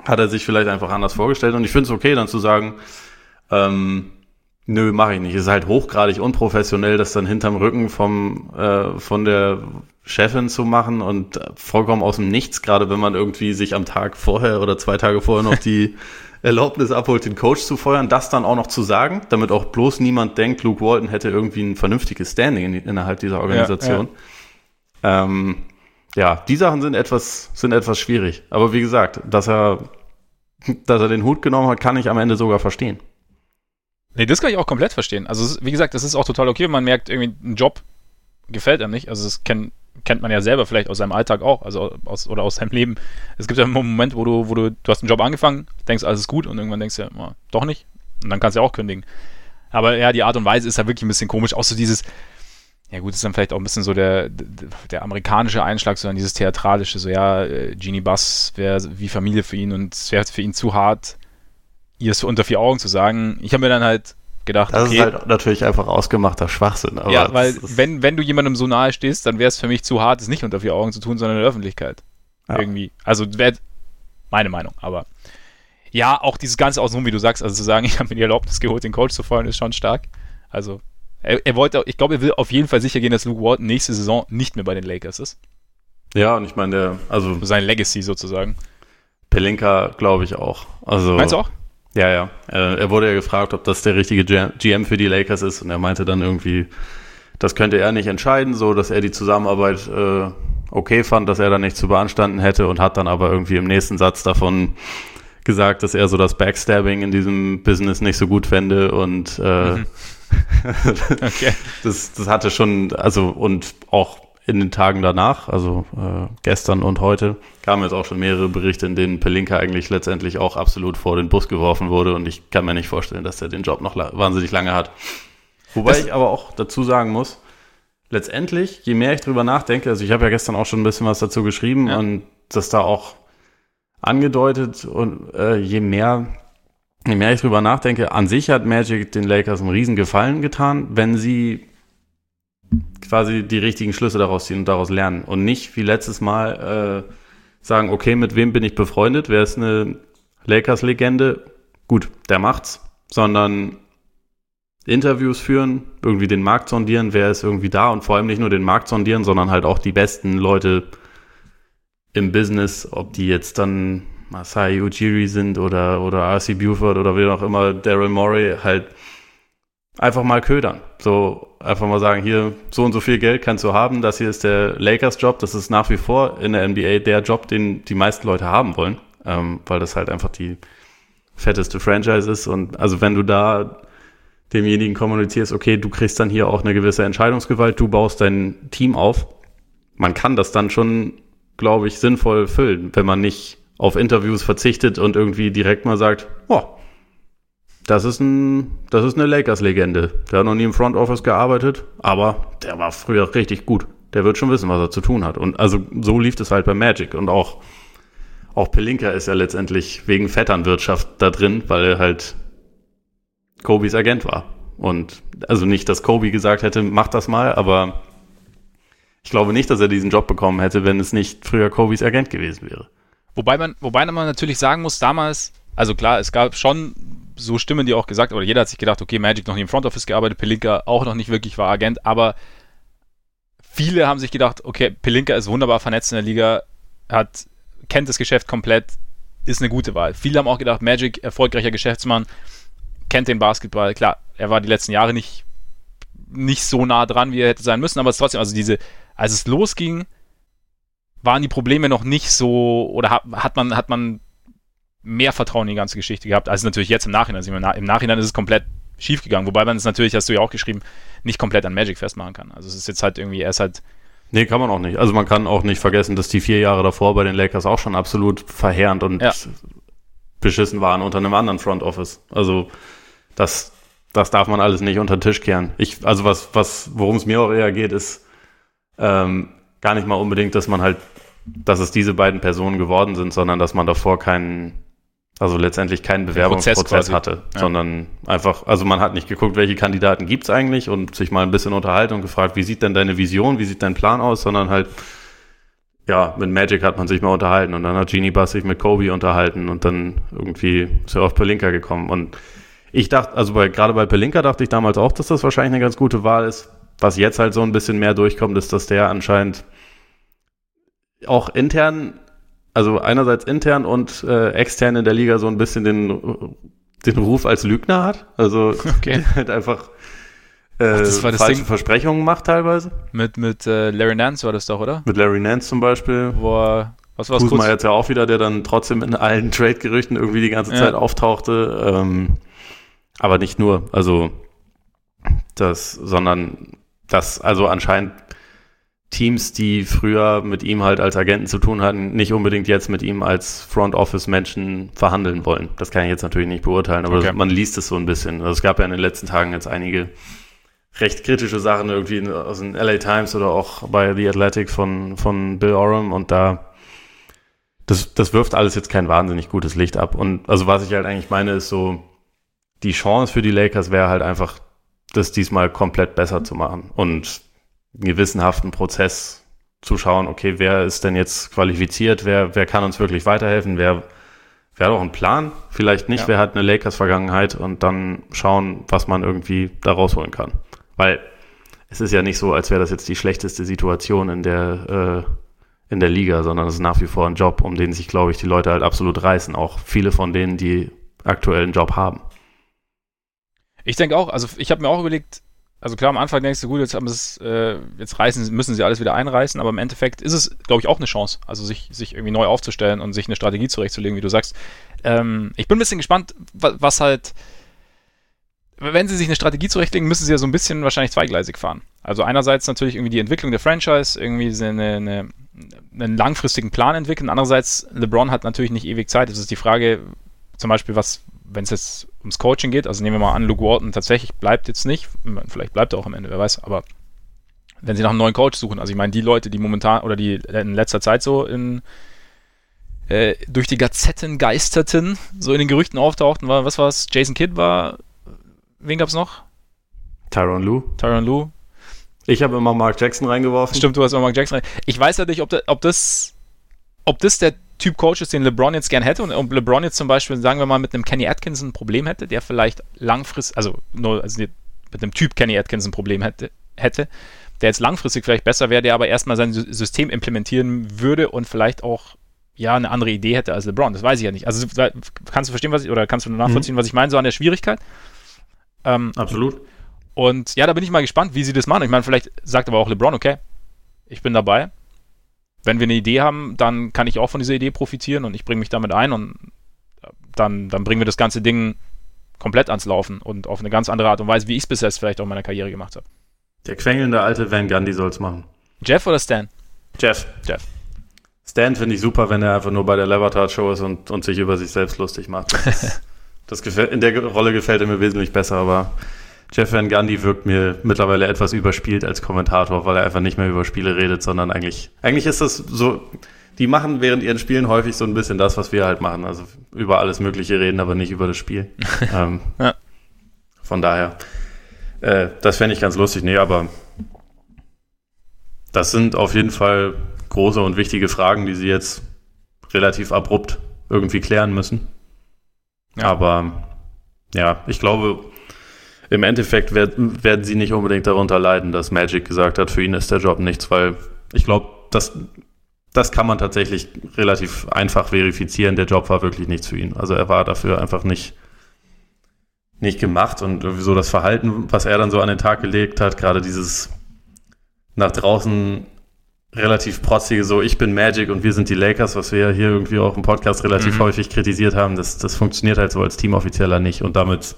Hat er sich vielleicht einfach anders vorgestellt und ich finde es okay, dann zu sagen, ähm, nö, mache ich nicht. Es ist halt hochgradig unprofessionell, das dann hinterm Rücken vom, äh, von der Chefin zu machen und vollkommen aus dem Nichts, gerade wenn man irgendwie sich am Tag vorher oder zwei Tage vorher noch die Erlaubnis abholt, den Coach zu feuern, das dann auch noch zu sagen, damit auch bloß niemand denkt, Luke Walton hätte irgendwie ein vernünftiges Standing in, innerhalb dieser Organisation. Ja, ja. Ähm, ja, die Sachen sind etwas, sind etwas schwierig. Aber wie gesagt, dass er, dass er den Hut genommen hat, kann ich am Ende sogar verstehen. Nee, das kann ich auch komplett verstehen. Also, wie gesagt, das ist auch total okay, wenn man merkt, irgendwie ein Job gefällt einem nicht. Also, das kennt, kennt man ja selber vielleicht aus seinem Alltag auch, also aus, oder aus seinem Leben. Es gibt ja immer einen Moment, wo du, wo du, du hast einen Job angefangen, denkst, alles ist gut und irgendwann denkst du ja, oh, doch nicht. Und dann kannst du ja auch kündigen. Aber ja, die Art und Weise ist ja wirklich ein bisschen komisch. Auch so dieses, ja gut, ist dann vielleicht auch ein bisschen so der, der amerikanische Einschlag, sondern dieses theatralische, so ja, äh, Genie Bass wäre wie Familie für ihn und es wäre für ihn zu hart, ihr es unter vier Augen zu sagen. Ich habe mir dann halt gedacht, das okay, ist halt natürlich einfach ausgemachter Schwachsinn. ja, weil wenn, wenn du jemandem so nahe stehst, dann wäre es für mich zu hart, es nicht unter vier Augen zu tun, sondern in der Öffentlichkeit. Ja. Irgendwie. Also wäre meine Meinung, aber ja, auch dieses ganze Außenrum, wie du sagst, also zu sagen, ich habe mir die Erlaubnis geholt, den Coach zu feuern, ist schon stark. Also er, er wollte, ich glaube, er will auf jeden Fall sicher gehen, dass Luke Walton nächste Saison nicht mehr bei den Lakers ist. Ja, und ich meine, der, also sein Legacy sozusagen. Pelinka, glaube ich auch. Also Meinst du auch? Ja, ja. Er wurde ja gefragt, ob das der richtige GM für die Lakers ist und er meinte dann irgendwie, das könnte er nicht entscheiden, so dass er die Zusammenarbeit äh, okay fand, dass er da nichts zu beanstanden hätte und hat dann aber irgendwie im nächsten Satz davon gesagt, dass er so das Backstabbing in diesem Business nicht so gut fände und äh, mhm. okay. das, das hatte schon, also und auch in den Tagen danach, also äh, gestern und heute, kamen jetzt auch schon mehrere Berichte, in denen Pelinka eigentlich letztendlich auch absolut vor den Bus geworfen wurde und ich kann mir nicht vorstellen, dass er den Job noch la wahnsinnig lange hat. Wobei das ich aber auch dazu sagen muss, letztendlich, je mehr ich drüber nachdenke, also ich habe ja gestern auch schon ein bisschen was dazu geschrieben ja. und das da auch angedeutet und äh, je mehr je mehr ich drüber nachdenke, an sich hat Magic den Lakers einen riesen Gefallen getan, wenn sie quasi die richtigen Schlüsse daraus ziehen und daraus lernen. Und nicht wie letztes Mal äh, sagen, okay, mit wem bin ich befreundet, wer ist eine Lakers-Legende, gut, der macht's, sondern Interviews führen, irgendwie den Markt sondieren, wer ist irgendwie da? Und vor allem nicht nur den Markt sondieren, sondern halt auch die besten Leute im Business, ob die jetzt dann Masai Ujiri sind oder, oder RC Buford oder wie auch immer, Daryl Morey, halt einfach mal ködern. So einfach mal sagen, hier so und so viel Geld kannst du haben, das hier ist der Lakers Job, das ist nach wie vor in der NBA der Job, den die meisten Leute haben wollen, ähm, weil das halt einfach die fetteste Franchise ist und also wenn du da demjenigen kommunizierst, okay, du kriegst dann hier auch eine gewisse Entscheidungsgewalt, du baust dein Team auf. Man kann das dann schon, glaube ich, sinnvoll füllen, wenn man nicht auf Interviews verzichtet und irgendwie direkt mal sagt, oh, das ist ein, das ist eine Lakers-Legende. Der hat noch nie im Front Office gearbeitet, aber der war früher richtig gut. Der wird schon wissen, was er zu tun hat. Und also so lief es halt bei Magic. Und auch, auch Pelinka ist ja letztendlich wegen Vetternwirtschaft da drin, weil er halt Kobis Agent war. Und also nicht, dass Kobe gesagt hätte, mach das mal, aber ich glaube nicht, dass er diesen Job bekommen hätte, wenn es nicht früher Kobis Agent gewesen wäre. Wobei man, wobei man natürlich sagen muss, damals, also klar, es gab schon so Stimmen, die auch gesagt, oder jeder hat sich gedacht, okay, Magic noch nie im Front Office gearbeitet, Pelinka auch noch nicht wirklich war Agent, aber viele haben sich gedacht, okay, Pelinka ist wunderbar vernetzt in der Liga, hat, kennt das Geschäft komplett, ist eine gute Wahl. Viele haben auch gedacht, Magic, erfolgreicher Geschäftsmann, kennt den Basketball. Klar, er war die letzten Jahre nicht, nicht so nah dran, wie er hätte sein müssen, aber es trotzdem, also diese, als es losging, waren die Probleme noch nicht so, oder hat, hat man, hat man mehr Vertrauen in die ganze Geschichte gehabt, als natürlich jetzt im Nachhinein. Also im Nachhinein ist es komplett schief gegangen, wobei man es natürlich, hast du ja auch geschrieben, nicht komplett an Magic festmachen kann. Also es ist jetzt halt irgendwie, er ist halt. Nee, kann man auch nicht. Also man kann auch nicht vergessen, dass die vier Jahre davor bei den Lakers auch schon absolut verheerend und ja. beschissen waren unter einem anderen Front Office. Also das, das darf man alles nicht unter den Tisch kehren. Ich, also was, was, worum es mir auch eher geht, ist ähm, gar nicht mal unbedingt, dass man halt, dass es diese beiden Personen geworden sind, sondern dass man davor keinen also letztendlich keinen Bewerbungsprozess hatte, ja. sondern einfach, also man hat nicht geguckt, welche Kandidaten gibt's eigentlich und sich mal ein bisschen unterhalten und gefragt, wie sieht denn deine Vision, wie sieht dein Plan aus, sondern halt, ja, mit Magic hat man sich mal unterhalten und dann hat Genie Bass sich mit Kobe unterhalten und dann irgendwie ist er auf Pelinka gekommen und ich dachte, also bei, gerade bei Pelinka dachte ich damals auch, dass das wahrscheinlich eine ganz gute Wahl ist. Was jetzt halt so ein bisschen mehr durchkommt, ist, dass der anscheinend auch intern also einerseits intern und äh, extern in der Liga so ein bisschen den, den Ruf als Lügner hat. Also okay. halt einfach äh, Ach, das das falsche Ding. Versprechungen macht teilweise. Mit, mit äh, Larry Nance war das doch, oder? Mit Larry Nance zum Beispiel. Wo was war Kuzma jetzt ja auch wieder, der dann trotzdem in allen Trade-Gerüchten irgendwie die ganze ja. Zeit auftauchte. Ähm, aber nicht nur, also das, sondern das, also anscheinend Teams, die früher mit ihm halt als Agenten zu tun hatten, nicht unbedingt jetzt mit ihm als Front Office Menschen verhandeln wollen. Das kann ich jetzt natürlich nicht beurteilen, aber okay. man liest es so ein bisschen. Also es gab ja in den letzten Tagen jetzt einige recht kritische Sachen irgendwie aus den LA Times oder auch bei The Athletic von, von Bill Oram und da das, das wirft alles jetzt kein wahnsinnig gutes Licht ab. Und also was ich halt eigentlich meine, ist so, die Chance für die Lakers wäre halt einfach, das diesmal komplett besser zu machen. Und gewissenhaften Prozess zu schauen, okay, wer ist denn jetzt qualifiziert, wer, wer kann uns wirklich weiterhelfen, wer, wer hat auch einen Plan, vielleicht nicht, ja. wer hat eine Lakers-Vergangenheit und dann schauen, was man irgendwie da rausholen kann. Weil es ist ja nicht so, als wäre das jetzt die schlechteste Situation in der, äh, in der Liga, sondern es ist nach wie vor ein Job, um den sich, glaube ich, die Leute halt absolut reißen. Auch viele von denen, die aktuell einen Job haben. Ich denke auch, also ich habe mir auch überlegt, also klar, am Anfang denkst du, gut, jetzt haben äh, jetzt reißen, müssen sie alles wieder einreißen, aber im Endeffekt ist es, glaube ich, auch eine Chance, also sich, sich irgendwie neu aufzustellen und sich eine Strategie zurechtzulegen, wie du sagst. Ähm, ich bin ein bisschen gespannt, was, was halt, wenn sie sich eine Strategie zurechtlegen, müssen sie ja so ein bisschen wahrscheinlich zweigleisig fahren. Also einerseits natürlich irgendwie die Entwicklung der Franchise, irgendwie eine, eine, einen langfristigen Plan entwickeln. Andererseits, LeBron hat natürlich nicht ewig Zeit. Es ist die Frage, zum Beispiel, was, wenn es jetzt ums Coaching geht, also nehmen wir mal an, Luke Walton tatsächlich bleibt jetzt nicht, vielleicht bleibt er auch am Ende, wer weiß, aber wenn sie nach einem neuen Coach suchen, also ich meine, die Leute, die momentan oder die in letzter Zeit so in äh, durch die Gazetten geisterten, so in den Gerüchten auftauchten, war, was war es? Jason Kidd war, wen gab es noch? Tyron Lou. Tyron Lou. Ich habe immer Mark Jackson reingeworfen. Stimmt, du hast immer Mark Jackson rein. Ich weiß ja nicht, ob, da, ob, das, ob das der Typ Coach ist, den LeBron jetzt gern hätte und ob LeBron jetzt zum Beispiel, sagen wir mal, mit einem Kenny Atkinson ein Problem hätte, der vielleicht langfristig, also nur also mit einem Typ Kenny Atkinson ein Problem hätte, hätte, der jetzt langfristig vielleicht besser wäre, der aber erstmal sein System implementieren würde und vielleicht auch ja eine andere Idee hätte als LeBron. Das weiß ich ja nicht. Also kannst du verstehen, was ich, oder kannst du nachvollziehen, mhm. was ich meine, so an der Schwierigkeit? Ähm, Absolut. Und ja, da bin ich mal gespannt, wie sie das machen. Ich meine, vielleicht sagt aber auch LeBron, okay, ich bin dabei. Wenn wir eine Idee haben, dann kann ich auch von dieser Idee profitieren und ich bringe mich damit ein und dann, dann bringen wir das ganze Ding komplett ans Laufen und auf eine ganz andere Art und Weise, wie ich es bisher vielleicht auch in meiner Karriere gemacht habe. Der quengelnde alte Van Gundy soll es machen. Jeff oder Stan? Jeff. Jeff. Stan finde ich super, wenn er einfach nur bei der Levertard Show ist und, und sich über sich selbst lustig macht. Das, das gefällt, in der Rolle gefällt er mir wesentlich besser, aber Jeff Van Gundy wirkt mir mittlerweile etwas überspielt als Kommentator, weil er einfach nicht mehr über Spiele redet, sondern eigentlich, eigentlich ist das so, die machen während ihren Spielen häufig so ein bisschen das, was wir halt machen. Also über alles Mögliche reden, aber nicht über das Spiel. ähm, ja. Von daher, äh, das fände ich ganz lustig. Nee, aber das sind auf jeden Fall große und wichtige Fragen, die sie jetzt relativ abrupt irgendwie klären müssen. Ja. Aber ja, ich glaube, im Endeffekt werd, werden sie nicht unbedingt darunter leiden, dass Magic gesagt hat, für ihn ist der Job nichts, weil ich glaube, das, das kann man tatsächlich relativ einfach verifizieren. Der Job war wirklich nichts für ihn. Also er war dafür einfach nicht, nicht gemacht und so das Verhalten, was er dann so an den Tag gelegt hat, gerade dieses nach draußen relativ protzige, so ich bin Magic und wir sind die Lakers, was wir ja hier irgendwie auch im Podcast relativ mhm. häufig kritisiert haben, das, das funktioniert halt so als Teamoffizieller nicht und damit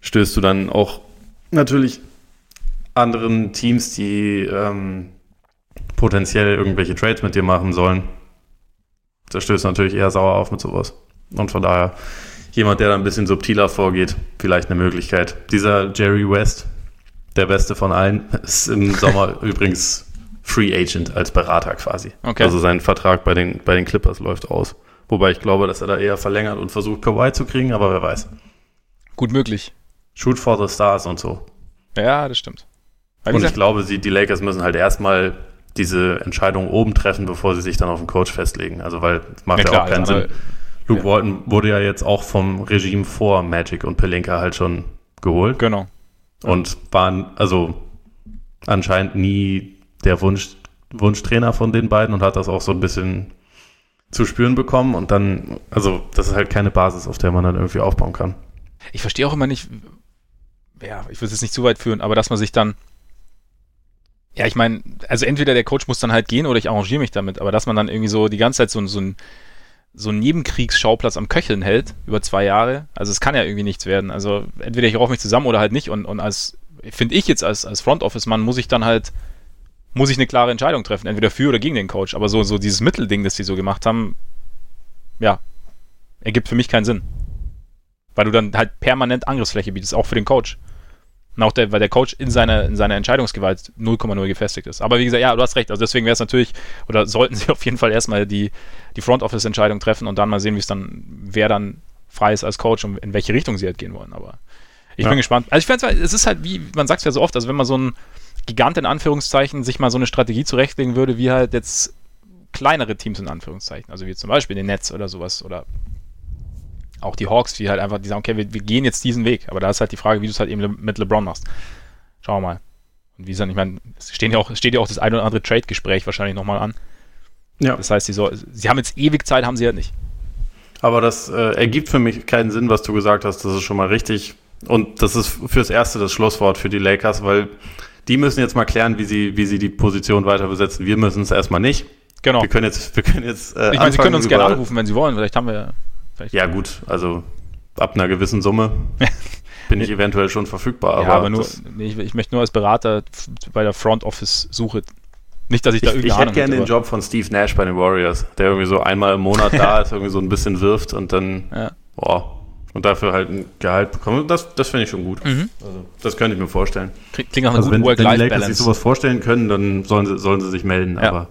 stößt du dann auch natürlich anderen Teams, die ähm, potenziell irgendwelche Trades mit dir machen sollen. Da stößt natürlich eher sauer auf mit sowas. Und von daher jemand, der da ein bisschen subtiler vorgeht, vielleicht eine Möglichkeit. Dieser Jerry West, der beste von allen, ist im Sommer übrigens Free Agent als Berater quasi. Okay. Also sein Vertrag bei den, bei den Clippers läuft aus. Wobei ich glaube, dass er da eher verlängert und versucht, Kawhi zu kriegen, aber wer weiß. Gut möglich. Shoot for the Stars und so. Ja, das stimmt. Weil und ich glaube, sie, die Lakers müssen halt erstmal diese Entscheidung oben treffen, bevor sie sich dann auf den Coach festlegen. Also, weil es macht ja, ja klar, auch keinen also, Sinn. Luke ja. Walton wurde ja jetzt auch vom Regime vor Magic und Pelinka halt schon geholt. Genau. Und waren also anscheinend nie der Wunsch, Wunschtrainer von den beiden und hat das auch so ein bisschen zu spüren bekommen. Und dann, also, das ist halt keine Basis, auf der man dann irgendwie aufbauen kann. Ich verstehe auch immer nicht, ja, ich will es jetzt nicht zu weit führen, aber dass man sich dann, ja, ich meine, also entweder der Coach muss dann halt gehen oder ich arrangiere mich damit, aber dass man dann irgendwie so die ganze Zeit so, so ein so einen Nebenkriegsschauplatz am Köcheln hält über zwei Jahre, also es kann ja irgendwie nichts werden. Also entweder ich raufe mich zusammen oder halt nicht und, und als, finde ich jetzt als, als Front Office Mann, muss ich dann halt muss ich eine klare Entscheidung treffen, entweder für oder gegen den Coach. Aber so, so dieses Mittelding, das die so gemacht haben, ja, ergibt für mich keinen Sinn. Weil du dann halt permanent Angriffsfläche bietest, auch für den Coach. Und auch der, weil der Coach in seiner, in seiner Entscheidungsgewalt 0,0 gefestigt ist. Aber wie gesagt, ja, du hast recht. Also deswegen wäre es natürlich, oder sollten sie auf jeden Fall erstmal die, die Front Office-Entscheidung treffen und dann mal sehen, wie es dann, wer dann frei ist als Coach und in welche Richtung sie halt gehen wollen. Aber ich ja. bin gespannt. Also ich finde es ist halt wie, man sagt es ja so oft, also wenn man so ein, Gigant in Anführungszeichen sich mal so eine Strategie zurechtlegen würde, wie halt jetzt kleinere Teams in Anführungszeichen, also wie zum Beispiel den Netz oder sowas oder auch die Hawks, die halt einfach, die sagen, okay, wir, wir gehen jetzt diesen Weg, aber da ist halt die Frage, wie du es halt eben mit LeBron machst. Schauen wir mal. Und wie gesagt, ich meine, es stehen ja auch, steht ja auch das ein oder andere Trade-Gespräch wahrscheinlich nochmal an. Ja. Das heißt, sie, soll, sie haben jetzt ewig Zeit, haben sie halt nicht. Aber das äh, ergibt für mich keinen Sinn, was du gesagt hast. Das ist schon mal richtig. Und das ist fürs Erste das Schlusswort für die Lakers, weil die müssen jetzt mal klären, wie sie, wie sie die Position weiter besetzen. Wir müssen es erstmal nicht. Genau. Wir können jetzt, wir können jetzt. Äh, ich meine, Sie können uns gerne anrufen, wenn Sie wollen. Vielleicht haben wir. Vielleicht ja gut, also ab einer gewissen Summe bin ich eventuell schon verfügbar. Aber, ja, aber nur, ich, ich, möchte nur als Berater bei der Front Office Suche. Nicht, dass ich da irgendwie. Ich hätte gerne den Job von Steve Nash bei den Warriors, der irgendwie so einmal im Monat da ist, irgendwie so ein bisschen wirft und dann. Ja. Boah, und dafür halt ein Gehalt bekommen. Das, das finde ich schon gut. Mhm. Also, das könnte ich mir vorstellen. Klingt auch eine also gute wenn, wenn die Lakers sich sowas vorstellen können, dann sollen sie, sollen sie sich melden. Ja. Aber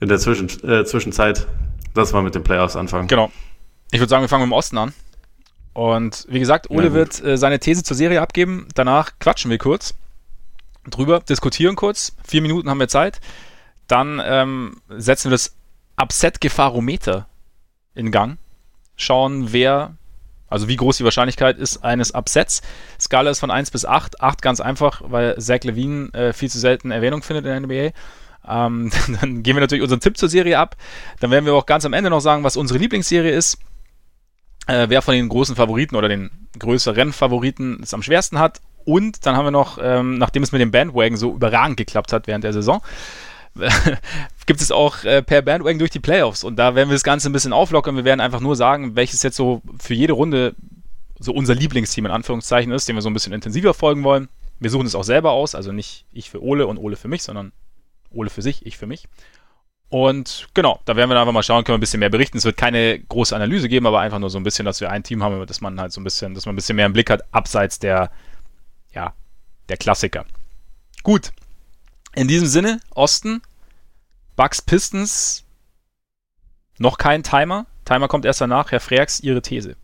in der Zwischen, äh, Zwischenzeit, lass mal mit den Playoffs anfangen. Genau. Ich würde sagen, wir fangen mit dem Osten an. Und wie gesagt, Ole wird äh, seine These zur Serie abgeben. Danach quatschen wir kurz. drüber, diskutieren kurz. Vier Minuten haben wir Zeit. Dann ähm, setzen wir das Upset-Gefahrometer in Gang. Schauen, wer, also wie groß die Wahrscheinlichkeit ist eines Upsets. Skala ist von 1 bis 8. 8 ganz einfach, weil Zach Levine äh, viel zu selten Erwähnung findet in der NBA. Ähm, dann gehen wir natürlich unseren Tipp zur Serie ab. Dann werden wir auch ganz am Ende noch sagen, was unsere Lieblingsserie ist. Äh, wer von den großen Favoriten oder den größeren Favoriten es am schwersten hat. Und dann haben wir noch, ähm, nachdem es mit dem Bandwagon so überragend geklappt hat während der Saison, gibt es auch äh, per Bandwagon durch die Playoffs. Und da werden wir das Ganze ein bisschen auflockern. Wir werden einfach nur sagen, welches jetzt so für jede Runde so unser Lieblingsteam in Anführungszeichen ist, den wir so ein bisschen intensiver folgen wollen. Wir suchen es auch selber aus, also nicht ich für Ole und Ole für mich, sondern Ole für sich, ich für mich. Und genau, da werden wir dann einfach mal schauen, können wir ein bisschen mehr berichten. Es wird keine große Analyse geben, aber einfach nur so ein bisschen, dass wir ein Team haben, dass man halt so ein bisschen, dass man ein bisschen mehr im Blick hat, abseits der, ja, der Klassiker. Gut. In diesem Sinne, Osten, Bucks Pistons, noch kein Timer. Timer kommt erst danach. Herr Freaks, Ihre These.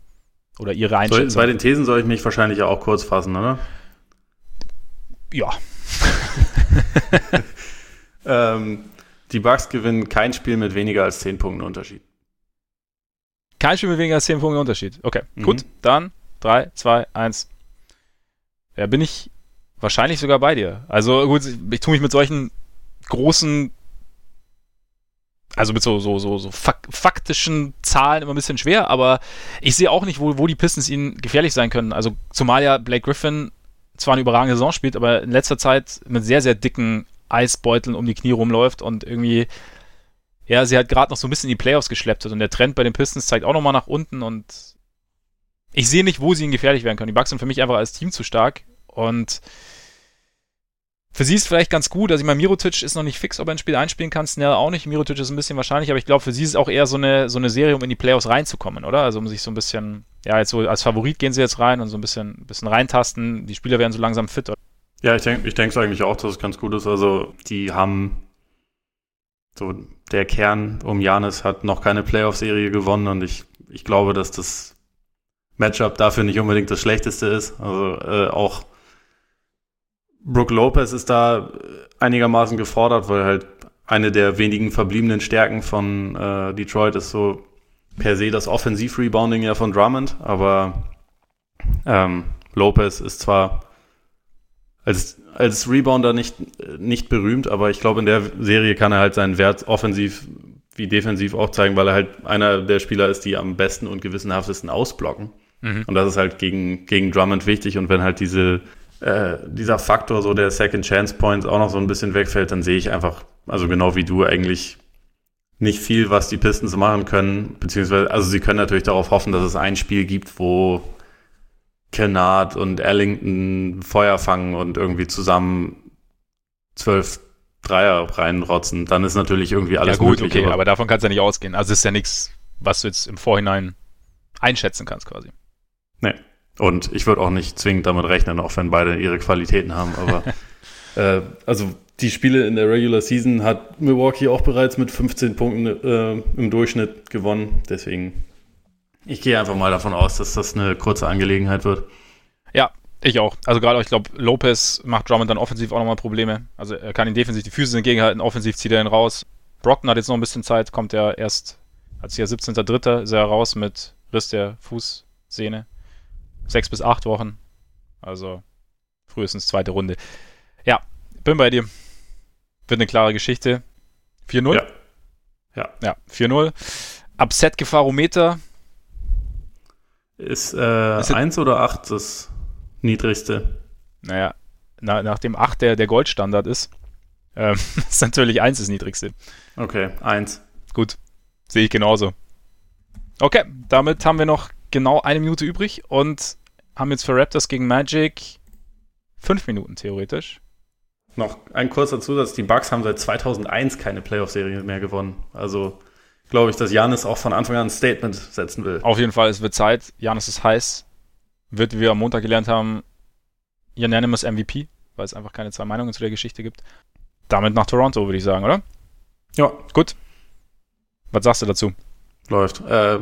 Oder Ihre Einschätzung. Soll, bei den Thesen soll ich mich wahrscheinlich auch kurz fassen, oder? Ja. ähm, die Bucks gewinnen kein Spiel mit weniger als 10 Punkten Unterschied. Kein Spiel mit weniger als 10 Punkten Unterschied. Okay, mhm. gut. Dann 3, 2, 1. Ja, bin ich wahrscheinlich sogar bei dir. Also gut, ich tue mich mit solchen großen, also mit so, so, so, so fak faktischen Zahlen immer ein bisschen schwer, aber ich sehe auch nicht, wo, wo die Pistons ihnen gefährlich sein können. Also zumal ja Blake Griffin zwar eine überragende Saison spielt, aber in letzter Zeit mit sehr, sehr dicken Eisbeuteln um die Knie rumläuft und irgendwie, ja, sie hat gerade noch so ein bisschen in die Playoffs geschleppt hat und der Trend bei den Pistons zeigt auch nochmal nach unten und ich sehe nicht, wo sie ihnen gefährlich werden können. Die Bucks sind für mich einfach als Team zu stark und für sie ist es vielleicht ganz gut. Also, ich meine, Mirotic ist noch nicht fix, ob er ein Spiel einspielen kann. Snell auch nicht. Mirotic ist ein bisschen wahrscheinlich, aber ich glaube, für sie ist es auch eher so eine, so eine Serie, um in die Playoffs reinzukommen, oder? Also, um sich so ein bisschen, ja, jetzt so als Favorit gehen sie jetzt rein und so ein bisschen, bisschen reintasten. Die Spieler werden so langsam fit. Ja, ich denke ich denke es eigentlich auch, dass es ganz gut ist. Also, die haben so der Kern um Janis hat noch keine Playoff-Serie gewonnen und ich, ich glaube, dass das Matchup dafür nicht unbedingt das schlechteste ist. Also äh, auch Brook Lopez ist da einigermaßen gefordert, weil halt eine der wenigen verbliebenen Stärken von äh, Detroit ist so per se das Offensiv-Rebounding ja von Drummond, aber ähm, Lopez ist zwar als, als Rebounder nicht, nicht berühmt, aber ich glaube, in der Serie kann er halt seinen Wert offensiv wie defensiv auch zeigen, weil er halt einer der Spieler ist, die am besten und gewissenhaftesten ausblocken. Mhm. Und das ist halt gegen, gegen Drummond wichtig. Und wenn halt diese, äh, dieser Faktor so der Second Chance Points auch noch so ein bisschen wegfällt, dann sehe ich einfach, also genau wie du eigentlich nicht viel, was die Pistons machen können, beziehungsweise, also sie können natürlich darauf hoffen, dass es ein Spiel gibt, wo Kennard und Ellington Feuer fangen und irgendwie zusammen zwölf Dreier reinrotzen, dann ist natürlich irgendwie alles ja, gut, möglich. Okay, aber, aber davon kannst du ja nicht ausgehen. Also es ist ja nichts, was du jetzt im Vorhinein einschätzen kannst quasi. Nee. Und ich würde auch nicht zwingend damit rechnen, auch wenn beide ihre Qualitäten haben. Aber äh, also die Spiele in der Regular Season hat Milwaukee auch bereits mit 15 Punkten äh, im Durchschnitt gewonnen. Deswegen ich gehe einfach mal davon aus, dass das eine kurze Angelegenheit wird. Ja, ich auch. Also gerade, ich glaube, Lopez macht Drummond dann offensiv auch nochmal Probleme. Also er kann ihn defensiv die Füße entgegenhalten, offensiv zieht er ihn raus. Brockton hat jetzt noch ein bisschen Zeit, kommt er erst, als hier 17.3. ist er raus mit Riss der Fußsehne. Sechs bis acht Wochen. Also frühestens zweite Runde. Ja, bin bei dir. Wird eine klare Geschichte. 4-0? Ja. Ja. Ja, 4-0. Upset-Gefahrometer ist, äh, ist 1 oder 8 das niedrigste? Naja, na, nachdem 8 der, der Goldstandard ist, ähm, ist natürlich 1 das niedrigste. Okay, 1. Gut, sehe ich genauso. Okay, damit haben wir noch genau eine Minute übrig und haben jetzt für Raptors gegen Magic 5 Minuten theoretisch. Noch ein kurzer Zusatz: Die Bucks haben seit 2001 keine Playoff-Serie mehr gewonnen. Also glaube ich, dass Janis auch von Anfang an ein Statement setzen will. Auf jeden Fall, es wird Zeit. Janis ist heiß. Wird, wie wir am Montag gelernt haben, Unanimous MVP, weil es einfach keine zwei Meinungen zu der Geschichte gibt. Damit nach Toronto, würde ich sagen, oder? Ja. Gut. Was sagst du dazu? Läuft. Äh,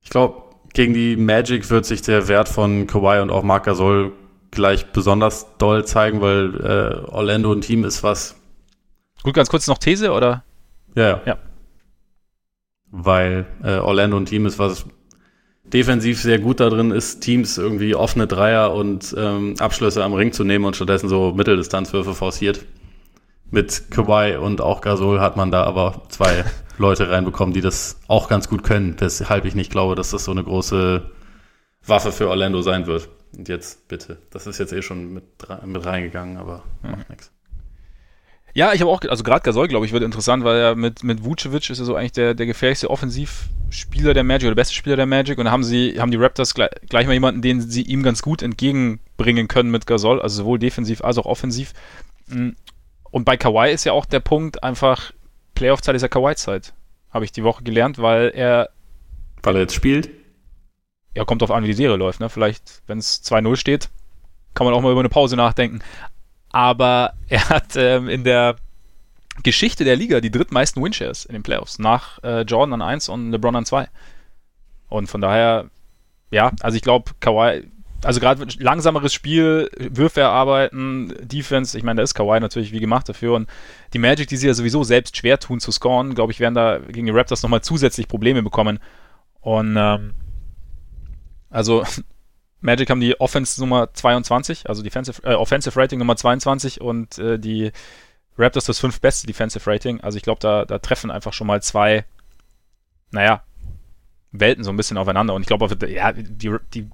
ich glaube, gegen die Magic wird sich der Wert von Kawhi und auch Marc Gasol gleich besonders doll zeigen, weil äh, Orlando ein Team ist, was. Gut, ganz kurz noch These, oder? Ja, ja. ja. Weil äh, Orlando ein Team ist, was defensiv sehr gut da drin ist, Teams irgendwie offene Dreier und ähm, Abschlüsse am Ring zu nehmen und stattdessen so Mitteldistanzwürfe forciert. Mit Kawhi und auch Gasol hat man da aber zwei Leute reinbekommen, die das auch ganz gut können, weshalb ich nicht glaube, dass das so eine große Waffe für Orlando sein wird. Und jetzt bitte. Das ist jetzt eh schon mit, mit reingegangen, aber mhm. macht nichts. Ja, ich habe auch, also gerade Gasol, glaube ich, wird interessant, weil er mit, mit Vucevic ist er so eigentlich der, der gefährlichste Offensivspieler der Magic oder beste Spieler der Magic und da haben sie, haben die Raptors gleich, gleich mal jemanden, den sie ihm ganz gut entgegenbringen können mit Gasol, also sowohl defensiv als auch offensiv. Mm. Und bei Kawhi ist ja auch der Punkt einfach, Playoff-Zeit ist ja Kawhi-Zeit. Habe ich die Woche gelernt, weil er. Weil er jetzt spielt? Ja, kommt drauf an, wie die Serie läuft, ne? Vielleicht, wenn es 2-0 steht, kann man auch mal über eine Pause nachdenken aber er hat ähm, in der Geschichte der Liga die drittmeisten Winshares in den Playoffs, nach äh, Jordan an 1 und LeBron an 2. Und von daher, ja, also ich glaube, Kawhi, also gerade langsameres Spiel, Würfe erarbeiten, Defense, ich meine, da ist Kawhi natürlich wie gemacht dafür und die Magic, die sie ja sowieso selbst schwer tun zu scoren, glaube ich, werden da gegen die Raptors nochmal zusätzlich Probleme bekommen. Und ähm, also Magic haben die Offense Nummer 22, also Defensive, äh, Offensive Rating Nummer 22 und äh, die Raptors das fünf beste Defensive Rating. Also ich glaube, da, da treffen einfach schon mal zwei, naja, Welten so ein bisschen aufeinander. Und ich glaube, ja, die, die,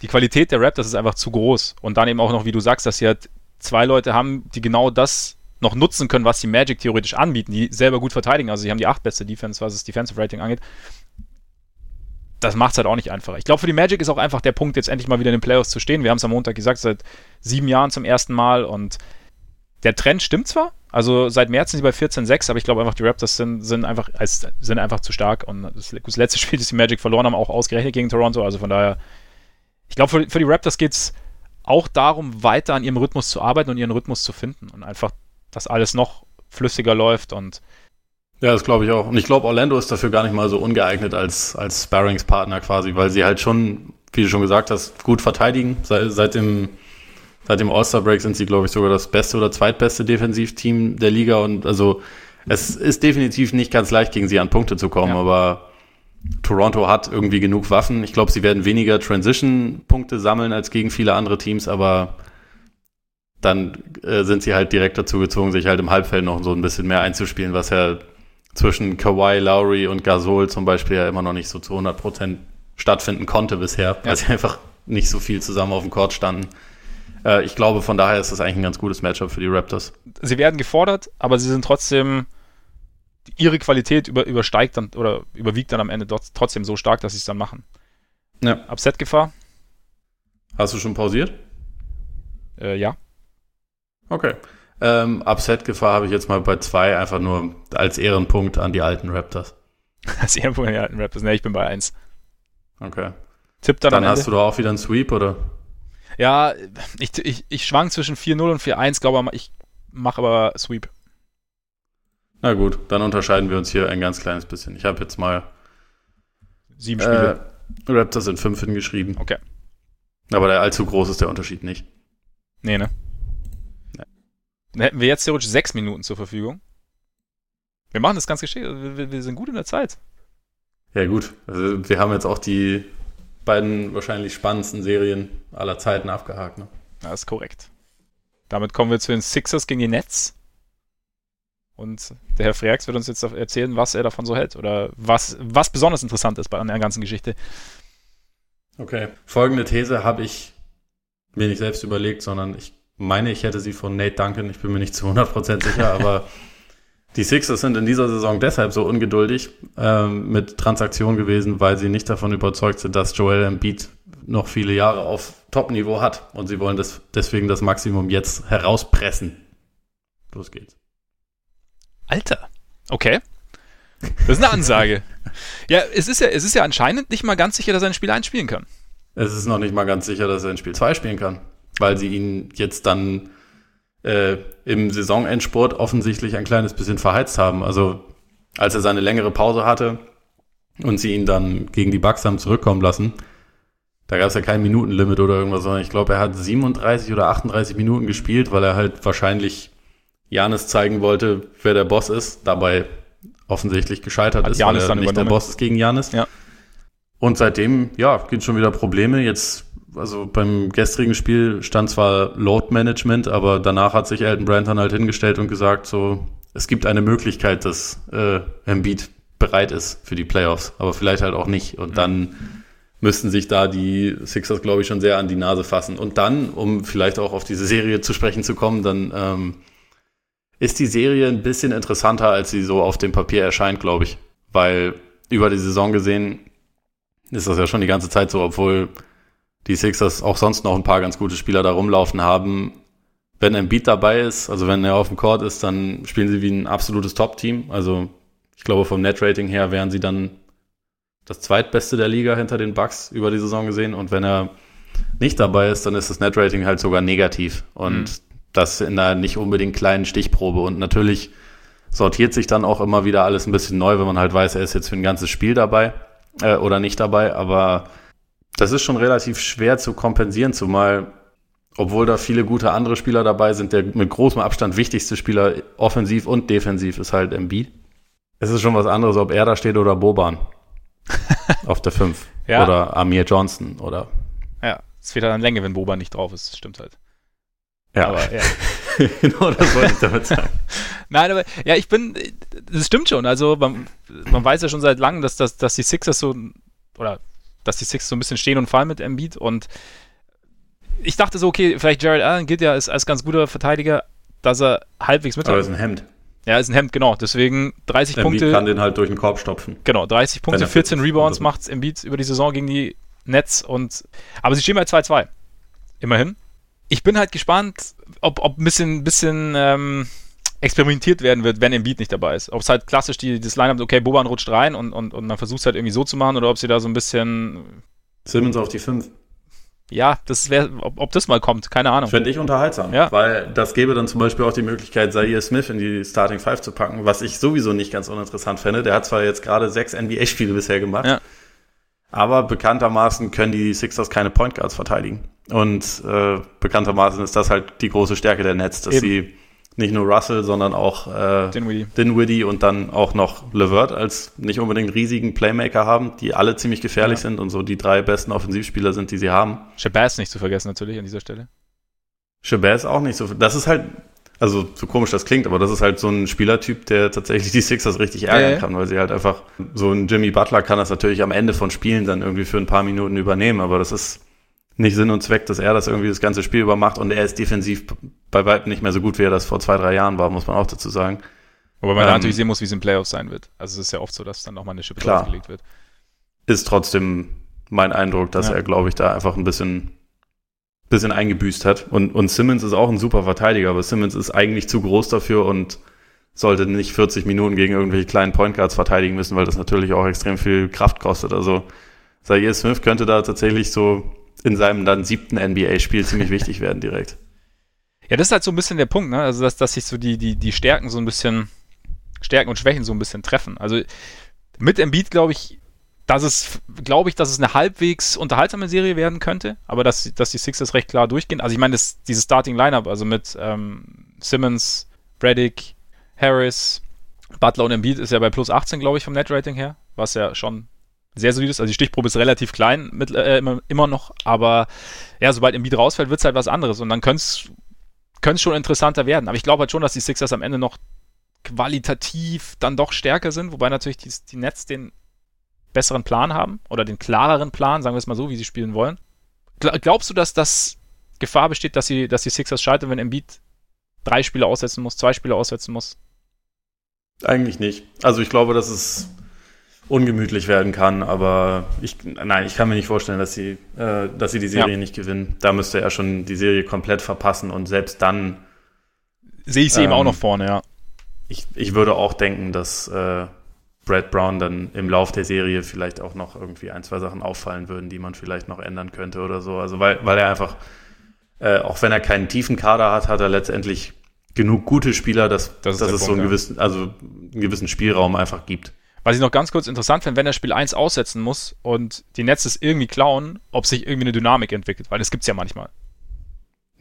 die Qualität der Raptors ist einfach zu groß. Und dann eben auch noch, wie du sagst, dass sie halt zwei Leute haben, die genau das noch nutzen können, was die Magic theoretisch anbieten, die selber gut verteidigen. Also sie haben die acht beste Defense, was das Defensive Rating angeht das macht es halt auch nicht einfacher. Ich glaube, für die Magic ist auch einfach der Punkt, jetzt endlich mal wieder in den Playoffs zu stehen. Wir haben es am Montag gesagt, seit sieben Jahren zum ersten Mal und der Trend stimmt zwar, also seit März sind sie bei 14-6, aber ich glaube einfach, die Raptors sind, sind, einfach, sind einfach zu stark und das, letzte Spiel, das die Magic verloren haben, auch ausgerechnet gegen Toronto, also von daher, ich glaube, für, für die Raptors geht es auch darum, weiter an ihrem Rhythmus zu arbeiten und ihren Rhythmus zu finden und einfach, dass alles noch flüssiger läuft und ja, das glaube ich auch. Und ich glaube, Orlando ist dafür gar nicht mal so ungeeignet als, als Sparringspartner quasi, weil sie halt schon, wie du schon gesagt hast, gut verteidigen. Seit, seit dem, seit dem All-Star-Break sind sie, glaube ich, sogar das beste oder zweitbeste Defensivteam der Liga. Und also es ist definitiv nicht ganz leicht, gegen sie an Punkte zu kommen, ja. aber Toronto hat irgendwie genug Waffen. Ich glaube, sie werden weniger Transition-Punkte sammeln als gegen viele andere Teams, aber dann äh, sind sie halt direkt dazu gezwungen, sich halt im Halbfeld noch so ein bisschen mehr einzuspielen, was ja zwischen Kawhi, Lowry und Gasol zum Beispiel ja immer noch nicht so zu 100 Prozent stattfinden konnte bisher, weil ja. sie einfach nicht so viel zusammen auf dem Court standen. Äh, ich glaube, von daher ist das eigentlich ein ganz gutes Matchup für die Raptors. Sie werden gefordert, aber sie sind trotzdem, ihre Qualität über, übersteigt dann oder überwiegt dann am Ende dort trotzdem so stark, dass sie es dann machen. Ja. Upset-Gefahr? Hast du schon pausiert? Äh, ja. Okay. Ähm, Upset-Gefahr habe ich jetzt mal bei zwei, einfach nur als Ehrenpunkt an die alten Raptors. Als Ehrenpunkt an die alten Raptors? Ne, ich bin bei eins. Okay. Tipp dann Dann hast du doch auch wieder einen Sweep, oder? Ja, ich, ich, ich schwank zwischen 4-0 und 4-1, glaube ich mache aber Sweep. Na gut, dann unterscheiden wir uns hier ein ganz kleines bisschen. Ich habe jetzt mal sieben Spiele. Äh, Raptors sind fünf hingeschrieben. Okay. Aber der allzu groß ist der Unterschied nicht. Nee, ne? Dann hätten wir jetzt theoretisch sechs Minuten zur Verfügung. Wir machen das ganz geschickt. Wir, wir sind gut in der Zeit. Ja, gut. Also wir haben jetzt auch die beiden wahrscheinlich spannendsten Serien aller Zeiten abgehakt. Ne? Das ist korrekt. Damit kommen wir zu den Sixers gegen die Nets. Und der Herr Freaks wird uns jetzt erzählen, was er davon so hält oder was, was besonders interessant ist bei der ganzen Geschichte. Okay. Folgende These habe ich mir nicht selbst überlegt, sondern ich meine, ich hätte sie von Nate Duncan, ich bin mir nicht zu 100% sicher, aber die Sixers sind in dieser Saison deshalb so ungeduldig ähm, mit Transaktionen gewesen, weil sie nicht davon überzeugt sind, dass Joel Embiid noch viele Jahre auf Top-Niveau hat und sie wollen das, deswegen das Maximum jetzt herauspressen. Los geht's. Alter, okay. Das ist eine Ansage. ja, es ist ja, es ist ja anscheinend nicht mal ganz sicher, dass er ein Spiel einspielen kann. Es ist noch nicht mal ganz sicher, dass er ein Spiel 2 spielen kann weil sie ihn jetzt dann äh, im Saisonendsport offensichtlich ein kleines bisschen verheizt haben. Also als er seine längere Pause hatte und sie ihn dann gegen die Bucks haben zurückkommen lassen, Da gab es ja kein Minutenlimit oder irgendwas, sondern ich glaube, er hat 37 oder 38 Minuten gespielt, weil er halt wahrscheinlich Janis zeigen wollte, wer der Boss ist. Dabei offensichtlich gescheitert Hat ist, Giannis weil er dann nicht der. Boss ist gegen Janis. Ja. Und seitdem, ja, gibt schon wieder Probleme. Jetzt, also beim gestrigen Spiel stand zwar Load Management, aber danach hat sich Elton Brand dann halt hingestellt und gesagt, so, es gibt eine Möglichkeit, dass äh, Embiid bereit ist für die Playoffs, aber vielleicht halt auch nicht. Und dann müssten sich da die Sixers, glaube ich, schon sehr an die Nase fassen. Und dann, um vielleicht auch auf diese Serie zu sprechen zu kommen, dann ähm, ist die Serie ein bisschen interessanter, als sie so auf dem Papier erscheint, glaube ich. Weil über die Saison gesehen ist das ja schon die ganze Zeit so, obwohl die Sixers auch sonst noch ein paar ganz gute Spieler da rumlaufen haben. Wenn ein Beat dabei ist, also wenn er auf dem Court ist, dann spielen sie wie ein absolutes Top-Team. Also ich glaube, vom Net-Rating her wären sie dann das zweitbeste der Liga hinter den Bucks über die Saison gesehen. Und wenn er nicht dabei ist, dann ist das Net-Rating halt sogar negativ. Und Mhm. das in einer nicht unbedingt kleinen Stichprobe. Und natürlich sortiert sich dann auch immer wieder alles ein bisschen neu, wenn man halt weiß, er ist jetzt für ein ganzes Spiel dabei äh, oder nicht dabei. Aber das ist schon relativ schwer zu kompensieren, zumal obwohl da viele gute andere Spieler dabei sind, der mit großem Abstand wichtigste Spieler offensiv und defensiv ist halt Embiid. Es ist schon was anderes, ob er da steht oder Boban auf der 5 Ja. oder Amir Johnson oder Ja, es fehlt halt an Länge, wenn Boba nicht drauf ist. Das stimmt halt. ja, Aber ja. genau das wollte ich damit sagen. Nein, aber ja, ich bin, das stimmt schon. Also man, man weiß ja schon seit langem, dass, dass, dass die Sixers so, oder dass die Sixers so ein bisschen stehen und fallen mit Embiid und ich dachte so, okay, vielleicht Jared Allen gilt ja als, als ganz guter Verteidiger, dass er halbwegs mit Aber ist ein Hemd. Ja, ist ein Hemd, genau. Deswegen 30 Embiid Punkte. kann den halt durch den Korb stopfen. Genau, 30 Punkte, Wenn er 14 fit ist. Rebounds Also- macht Embiid über die Saison gegen die Nets und aber sie stehen bei 2-2. Immerhin. Ich bin halt gespannt, ob, ob ein bisschen, bisschen ähm, experimentiert werden wird, wenn Embiid nicht dabei ist. Ob es halt klassisch die, das Line-Up, okay, Boban rutscht rein und, und, und man versucht es halt irgendwie so zu machen oder ob sie da so ein bisschen, Simmons auf die 5. ja, das wäre, ob, ob das mal kommt, keine Ahnung. Fände ich unterhaltsam. Ja. Weil das gäbe dann zum Beispiel auch die Möglichkeit, Zaire Smith in die Starting Five zu packen, was ich sowieso nicht ganz uninteressant fände. Der hat zwar jetzt gerade sechs NBA-Spiele bisher gemacht, Ja. aber bekanntermaßen können die Sixers keine Point Guards verteidigen. Und äh, bekanntermaßen ist das halt die große Stärke der Nets, dass Eben. sie nicht nur Russell, sondern auch äh, Dinwiddie. Dinwiddie und dann auch noch LeVert als nicht unbedingt riesigen Playmaker haben, die alle ziemlich gefährlich Ja. sind und so die drei besten Offensivspieler sind, die sie haben. Shabazz nicht zu vergessen natürlich an dieser Stelle. Shabazz auch nicht so. Das ist halt, also so komisch das klingt, aber das ist halt so ein Spielertyp, der tatsächlich die Sixers richtig ärgern ja. kann, weil sie halt einfach, so ein Jimmy Butler kann das natürlich am Ende von Spielen dann irgendwie für ein paar Minuten übernehmen, aber das ist nicht Sinn und Zweck, dass er das irgendwie das ganze Spiel über macht und er ist defensiv bei weitem nicht mehr so gut, wie er das vor zwei, drei Jahren war, muss man auch dazu sagen. Wobei man Ähm, natürlich sehen muss, wie es im Playoffs sein wird. Also es ist ja oft so, dass dann nochmal eine Schippe Klar. draufgelegt wird. Ist trotzdem mein Eindruck, dass Ja. er, glaube ich, da einfach ein bisschen, bisschen eingebüßt hat. Und, und Simmons ist auch ein super Verteidiger, aber Simmons ist eigentlich zu groß dafür und sollte nicht 40 Minuten gegen irgendwelche kleinen Point Guards verteidigen müssen, weil das natürlich auch extrem viel Kraft kostet. Also Zaire Smith könnte da tatsächlich so in seinem dann siebten NBA-Spiel ziemlich wichtig werden direkt. Ja, das ist halt so ein bisschen der Punkt, ne? Also, dass, dass sich so die, die, die Stärken so ein bisschen, Stärken und Schwächen so ein bisschen treffen. Also, mit Embiid glaube ich, dass es, glaube ich, dass es eine halbwegs unterhaltsame Serie werden könnte, aber dass, dass die Sixers recht klar durchgehen. Also, ich meine, das, dieses Starting Lineup, also mit ähm, Simmons, Reddick, Harris, Butler und Embiid ist ja bei plus 18, glaube ich, vom Net-Rating her, was ja schon sehr solid ist. Also die Stichprobe ist relativ klein mit, äh, immer, immer noch, aber ja, sobald Embiid rausfällt, wird es halt was anderes und dann könnte es schon interessanter werden. Aber ich glaube halt schon, dass die Sixers am Ende noch qualitativ dann doch stärker sind, wobei natürlich die, die Nets den besseren Plan haben oder den klareren Plan, sagen wir es mal so, wie sie spielen wollen. Gla- Glaubst du, dass das Gefahr besteht, dass, sie, dass die Sixers scheitern, wenn Embiid drei Spiele aussetzen muss, zwei Spiele aussetzen muss? Eigentlich nicht. Also ich glaube, dass es ungemütlich werden kann, aber ich, nein, ich kann mir nicht vorstellen, dass sie, äh, dass sie die Serie Ja. nicht gewinnen. Da müsste er schon die Serie komplett verpassen und selbst dann, Sehe ich sie eben Ähm, auch noch vorne, ja. ich, ich würde auch denken, dass äh, Brad Brown dann im Lauf der Serie vielleicht auch noch irgendwie ein, zwei Sachen auffallen würden, die man vielleicht noch ändern könnte oder so. Also weil, weil er einfach, äh, auch wenn er keinen tiefen Kader hat, hat er letztendlich genug gute Spieler, dass, Das dass es so Punkt, einen ja. gewissen, also einen gewissen Spielraum einfach gibt. Was ich noch ganz kurz interessant finde, wenn er Spiel 1 aussetzen muss und die Nets es irgendwie klauen, ob sich irgendwie eine Dynamik entwickelt, weil das gibt's ja manchmal.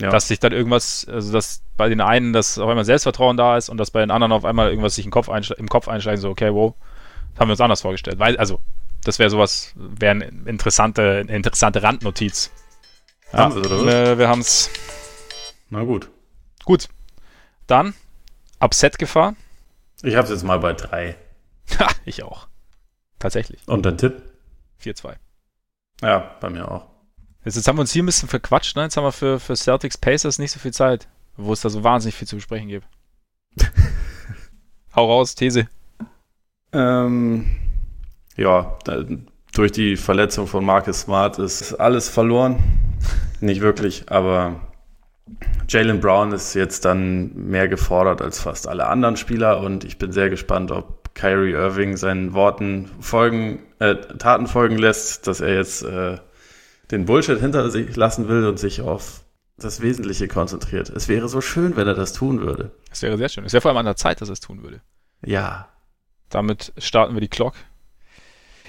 Ja. Dass sich dann irgendwas, also dass bei den einen das auf einmal Selbstvertrauen da ist und dass bei den anderen auf einmal irgendwas sich im Kopf, im Kopf einschlägt, so, okay, wow, das haben wir uns anders vorgestellt. Weil, also, das wäre sowas, wäre eine interessante, eine interessante Randnotiz. Ja, haben oder was? Äh, wir haben's. Na gut. Gut. Dann, Upset-Gefahr. Ich hab's jetzt mal bei drei. Ha, ich auch. Tatsächlich. Und dein Tipp? 4-2. Ja, bei mir auch. Jetzt, jetzt, haben wir uns hier ein bisschen verquatscht, ne? Jetzt haben wir für, für Celtics Pacers nicht so viel Zeit, wo es da so wahnsinnig viel zu besprechen gibt. Hau raus, These. Ähm, ja, durch die Verletzung von Marcus Smart ist alles verloren. nicht wirklich, aber Jalen Brown ist jetzt dann mehr gefordert als fast alle anderen Spieler und ich bin sehr gespannt, ob Kyrie Irving seinen Worten folgen, äh, Taten folgen lässt, dass er jetzt äh, den Bullshit hinter sich lassen will und sich auf das Wesentliche konzentriert. Es wäre so schön, wenn er das tun würde. Es wäre sehr schön. Es wäre vor allem an der Zeit, dass er es tun würde. Ja. Damit starten wir die Clock.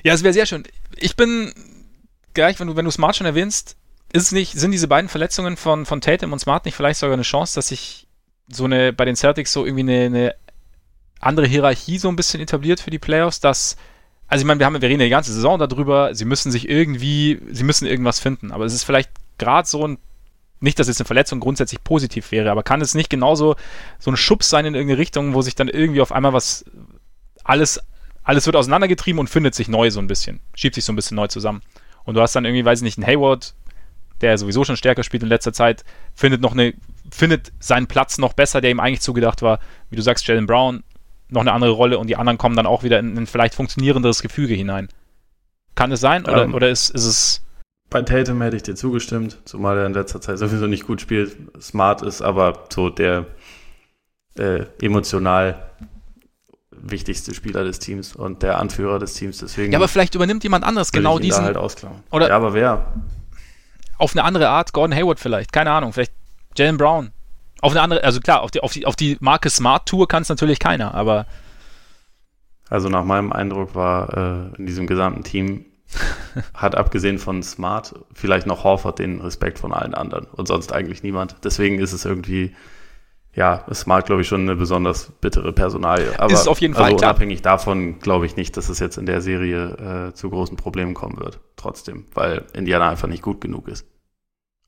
Ja, es wäre sehr schön. Ich bin gleich, wenn du, wenn du Smart schon erwähnst, ist nicht, sind diese beiden Verletzungen von, von Tatum und Smart nicht vielleicht sogar eine Chance, dass sich so eine, bei den Celtics so irgendwie eine, eine andere Hierarchie so ein bisschen etabliert für die Playoffs, dass, also ich meine, wir haben, wir reden ja die ganze Saison darüber, sie müssen sich irgendwie, sie müssen irgendwas finden, aber es ist vielleicht gerade so ein, nicht, dass jetzt eine Verletzung grundsätzlich positiv wäre, aber kann es nicht genauso so ein Schubs sein in irgendeine Richtung, wo sich dann irgendwie auf einmal was, alles, alles wird auseinandergetrieben und findet sich neu so ein bisschen, schiebt sich so ein bisschen neu zusammen. Und du hast dann irgendwie, weiß ich nicht, einen Hayward, der sowieso schon stärker spielt in letzter Zeit, findet noch eine, findet seinen Platz noch besser, der ihm eigentlich zugedacht war. Wie du sagst, Jalen Brown noch eine andere Rolle und die anderen kommen dann auch wieder in ein vielleicht funktionierenderes Gefüge hinein. Kann es sein oder, ähm, oder ist, ist es. Bei Tatum hätte ich dir zugestimmt, zumal er in letzter Zeit sowieso nicht gut spielt, smart ist, aber so der äh, emotional wichtigste Spieler des Teams und der Anführer des Teams. Deswegen ja, aber vielleicht übernimmt jemand anderes genau diesen. halt. Oder ja, aber wer? Auf eine andere Art, Gordon Hayward vielleicht, keine Ahnung, vielleicht Jalen Brown. Auf eine andere, also klar, auf die, auf die, auf die Marke Smart Tour kann es natürlich keiner, aber. Also nach meinem Eindruck war äh, in diesem gesamten Team hat abgesehen von Smart vielleicht noch Horford den Respekt von allen anderen und sonst eigentlich niemand. Deswegen ist es irgendwie, ja, Smart glaube ich schon eine besonders bittere Personalie. Aber ist auf jeden Fall also klar. unabhängig davon glaube ich nicht, dass es jetzt in der Serie äh, zu großen Problemen kommen wird. Trotzdem, weil Indiana einfach nicht gut genug ist.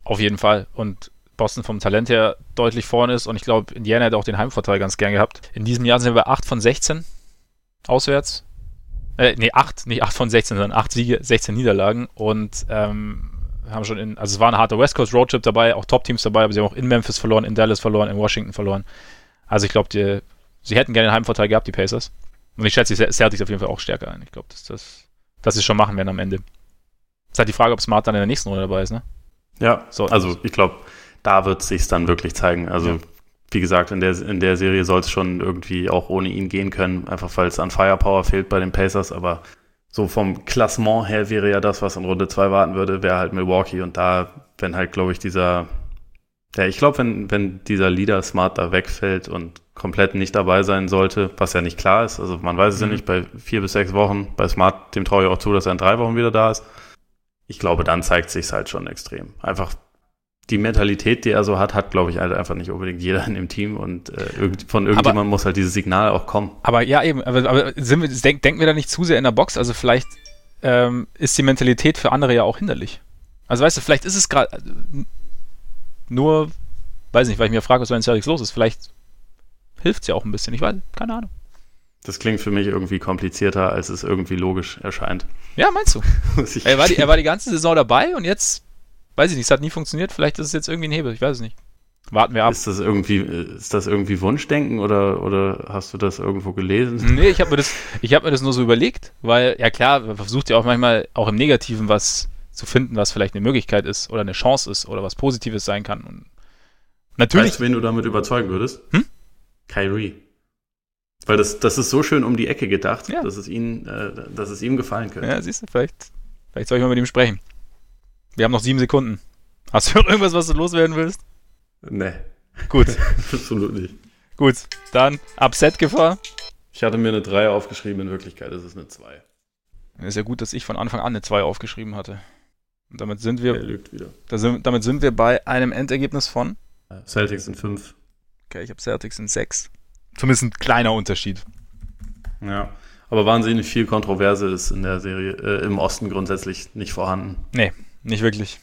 Auf jeden Fall und Boston vom Talent her deutlich vorne ist und ich glaube, Indiana hätte auch den Heimvorteil ganz gern gehabt. In diesem Jahr sind wir 8 von 16 auswärts. Äh, nee, 8, nicht 8 von 16, sondern 8 Siege, 16 Niederlagen und ähm, haben schon in, also es war ein harter West Coast Roadtrip dabei, auch Top-Teams dabei, aber sie haben auch in Memphis verloren, in Dallas verloren, in Washington verloren. Also ich glaube, sie hätten gerne den Heimvorteil gehabt, die Pacers. Und ich schätze die Celtics auf jeden Fall auch stärker ein. Ich glaube, dass, das, dass sie es schon machen werden am Ende. Es ist halt die Frage, ob Smart dann in der nächsten Runde dabei ist, ne? Ja, so, also ich glaube, da wird es sich dann wirklich zeigen. Also ja. wie gesagt, in der, in der Serie soll es schon irgendwie auch ohne ihn gehen können, einfach weil es an Firepower fehlt bei den Pacers, aber so vom Klassement her wäre ja das, was in Runde 2 warten würde, wäre halt Milwaukee und da, wenn halt, glaube ich, dieser, ja, ich glaube, wenn, wenn dieser Leader Smart da wegfällt und komplett nicht dabei sein sollte, was ja nicht klar ist, also man weiß es mhm. ja nicht, bei vier bis sechs Wochen, bei Smart, dem traue ich auch zu, dass er in drei Wochen wieder da ist. Ich glaube, dann zeigt sich halt schon extrem. Einfach die Mentalität, die er so hat, hat, glaube ich, halt einfach nicht unbedingt jeder in dem Team und äh, von irgendjemandem muss halt dieses Signal auch kommen. Aber ja, eben, aber, aber wir, denk, denken wir da nicht zu sehr in der Box? Also vielleicht ähm, ist die Mentalität für andere ja auch hinderlich. Also weißt du, vielleicht ist es gerade nur, weiß nicht, weil ich mir frage, was bei den Celtics los ist, vielleicht hilft es ja auch ein bisschen, ich weiß, keine Ahnung. Das klingt für mich irgendwie komplizierter, als es irgendwie logisch erscheint. Ja, meinst du? er, war die, er war die ganze Saison dabei und jetzt weiß ich nicht, es hat nie funktioniert. Vielleicht ist es jetzt irgendwie ein Hebel, ich weiß es nicht. Warten wir ab. Ist das irgendwie, ist das irgendwie Wunschdenken oder, oder hast du das irgendwo gelesen? Nee, ich habe mir, das, hab mir das nur so überlegt, weil, ja klar, man versucht ja auch manchmal auch im Negativen was zu finden, was vielleicht eine Möglichkeit ist oder eine Chance ist oder was Positives sein kann. Und natürlich. Weißt du, wen du damit überzeugen würdest? Hm? Kyrie. Weil das, das ist so schön um die Ecke gedacht, ja. dass, es ihn, äh, dass es ihm gefallen könnte. Ja, siehst du, vielleicht, vielleicht soll ich mal mit ihm sprechen. Wir haben noch sieben Sekunden. Hast du irgendwas, was du loswerden willst? Nee. Gut. Absolut nicht. Gut, dann Upset-Gefahr. Ich hatte mir eine 3 aufgeschrieben, in Wirklichkeit ist es eine 2. Ist ja gut, dass ich von Anfang an eine 2 aufgeschrieben hatte. Und damit sind wir. Er lügt wieder. Sind, damit sind wir bei einem Endergebnis von. Celtics sind 5. Okay, ich habe Celtics in 6. Zumindest ein kleiner Unterschied. Ja. Aber wahnsinnig viel Kontroverse ist in der Serie äh, im Osten grundsätzlich nicht vorhanden. Nee, nicht wirklich.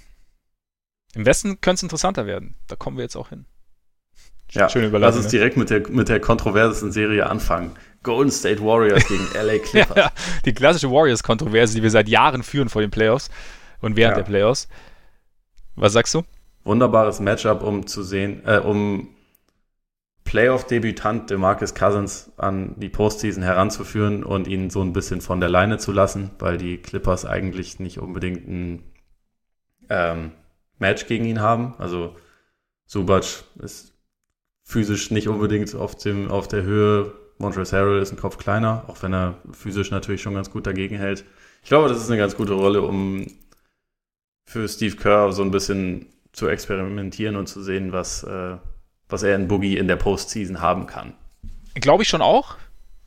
Im Westen könnte es interessanter werden. Da kommen wir jetzt auch hin. Ja, Schöne lass Überleitung. uns ne? direkt mit der, mit der kontroversesten Serie anfangen. Golden State Warriors gegen LA Clippers. Ja, die klassische Warriors-Kontroverse, die wir seit Jahren führen vor den Playoffs und während Ja. der Playoffs. Was sagst du? Wunderbares Matchup, um zu sehen, äh, um Playoff-Debütant DeMarcus Cousins an die Postseason heranzuführen und ihn so ein bisschen von der Leine zu lassen, weil die Clippers eigentlich nicht unbedingt ein ähm, Match gegen ihn haben. Also Subac ist physisch nicht unbedingt auf, dem, auf der Höhe. Montrezl Harrell ist ein Kopf kleiner, auch wenn er physisch natürlich schon ganz gut dagegen hält. Ich glaube, das ist eine ganz gute Rolle, um für Steve Kerr so ein bisschen zu experimentieren und zu sehen, was, äh, was er in Boogie in der Postseason haben kann. Glaube ich schon auch.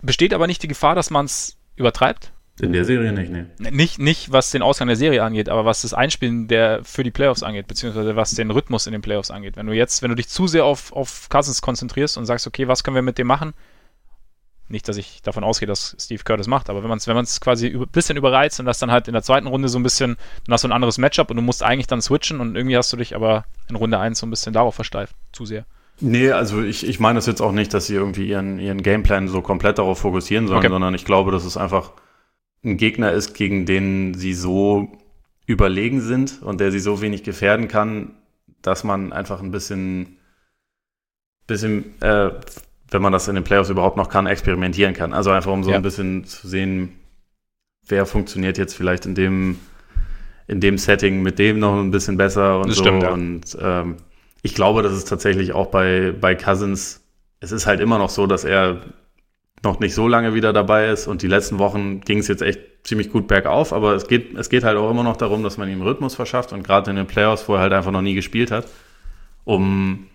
Besteht aber nicht die Gefahr, dass man es übertreibt? In der Serie nicht, nee. Nicht, nicht was den Ausgang der Serie angeht, aber was das Einspielen der für die Playoffs angeht, beziehungsweise was den Rhythmus in den Playoffs angeht. Wenn du jetzt, wenn du dich zu sehr auf, auf Cousins konzentrierst und sagst, okay, was können wir mit dem machen? Nicht, dass ich davon ausgehe, dass Steve Kerr das macht, aber wenn man es wenn man's quasi ein bisschen überreizt und das dann halt in der zweiten Runde so ein bisschen, dann hast du ein anderes Matchup und du musst eigentlich dann switchen und irgendwie hast du dich aber in Runde 1 so ein bisschen darauf versteift. Zu sehr. Nee, also ich, ich meine es jetzt auch nicht, dass sie irgendwie ihren, ihren Gameplan so komplett darauf fokussieren sollen, Okay. sondern ich glaube, dass es einfach ein Gegner ist, gegen den sie so überlegen sind und der sie so wenig gefährden kann, dass man einfach ein bisschen, bisschen äh, wenn man das in den Playoffs überhaupt noch kann, experimentieren kann. Also einfach um so Ja. ein bisschen zu sehen, wer funktioniert jetzt vielleicht in dem, in dem Setting mit dem noch ein bisschen besser und Das so. stimmt, ja. Und ähm, ich glaube, dass es tatsächlich auch bei, bei Cousins, es ist halt immer noch so, dass er noch nicht so lange wieder dabei ist und die letzten Wochen ging es jetzt echt ziemlich gut bergauf, aber es geht, es geht halt auch immer noch darum, dass man ihm Rhythmus verschafft und gerade in den Playoffs, wo er halt einfach noch nie gespielt hat, um,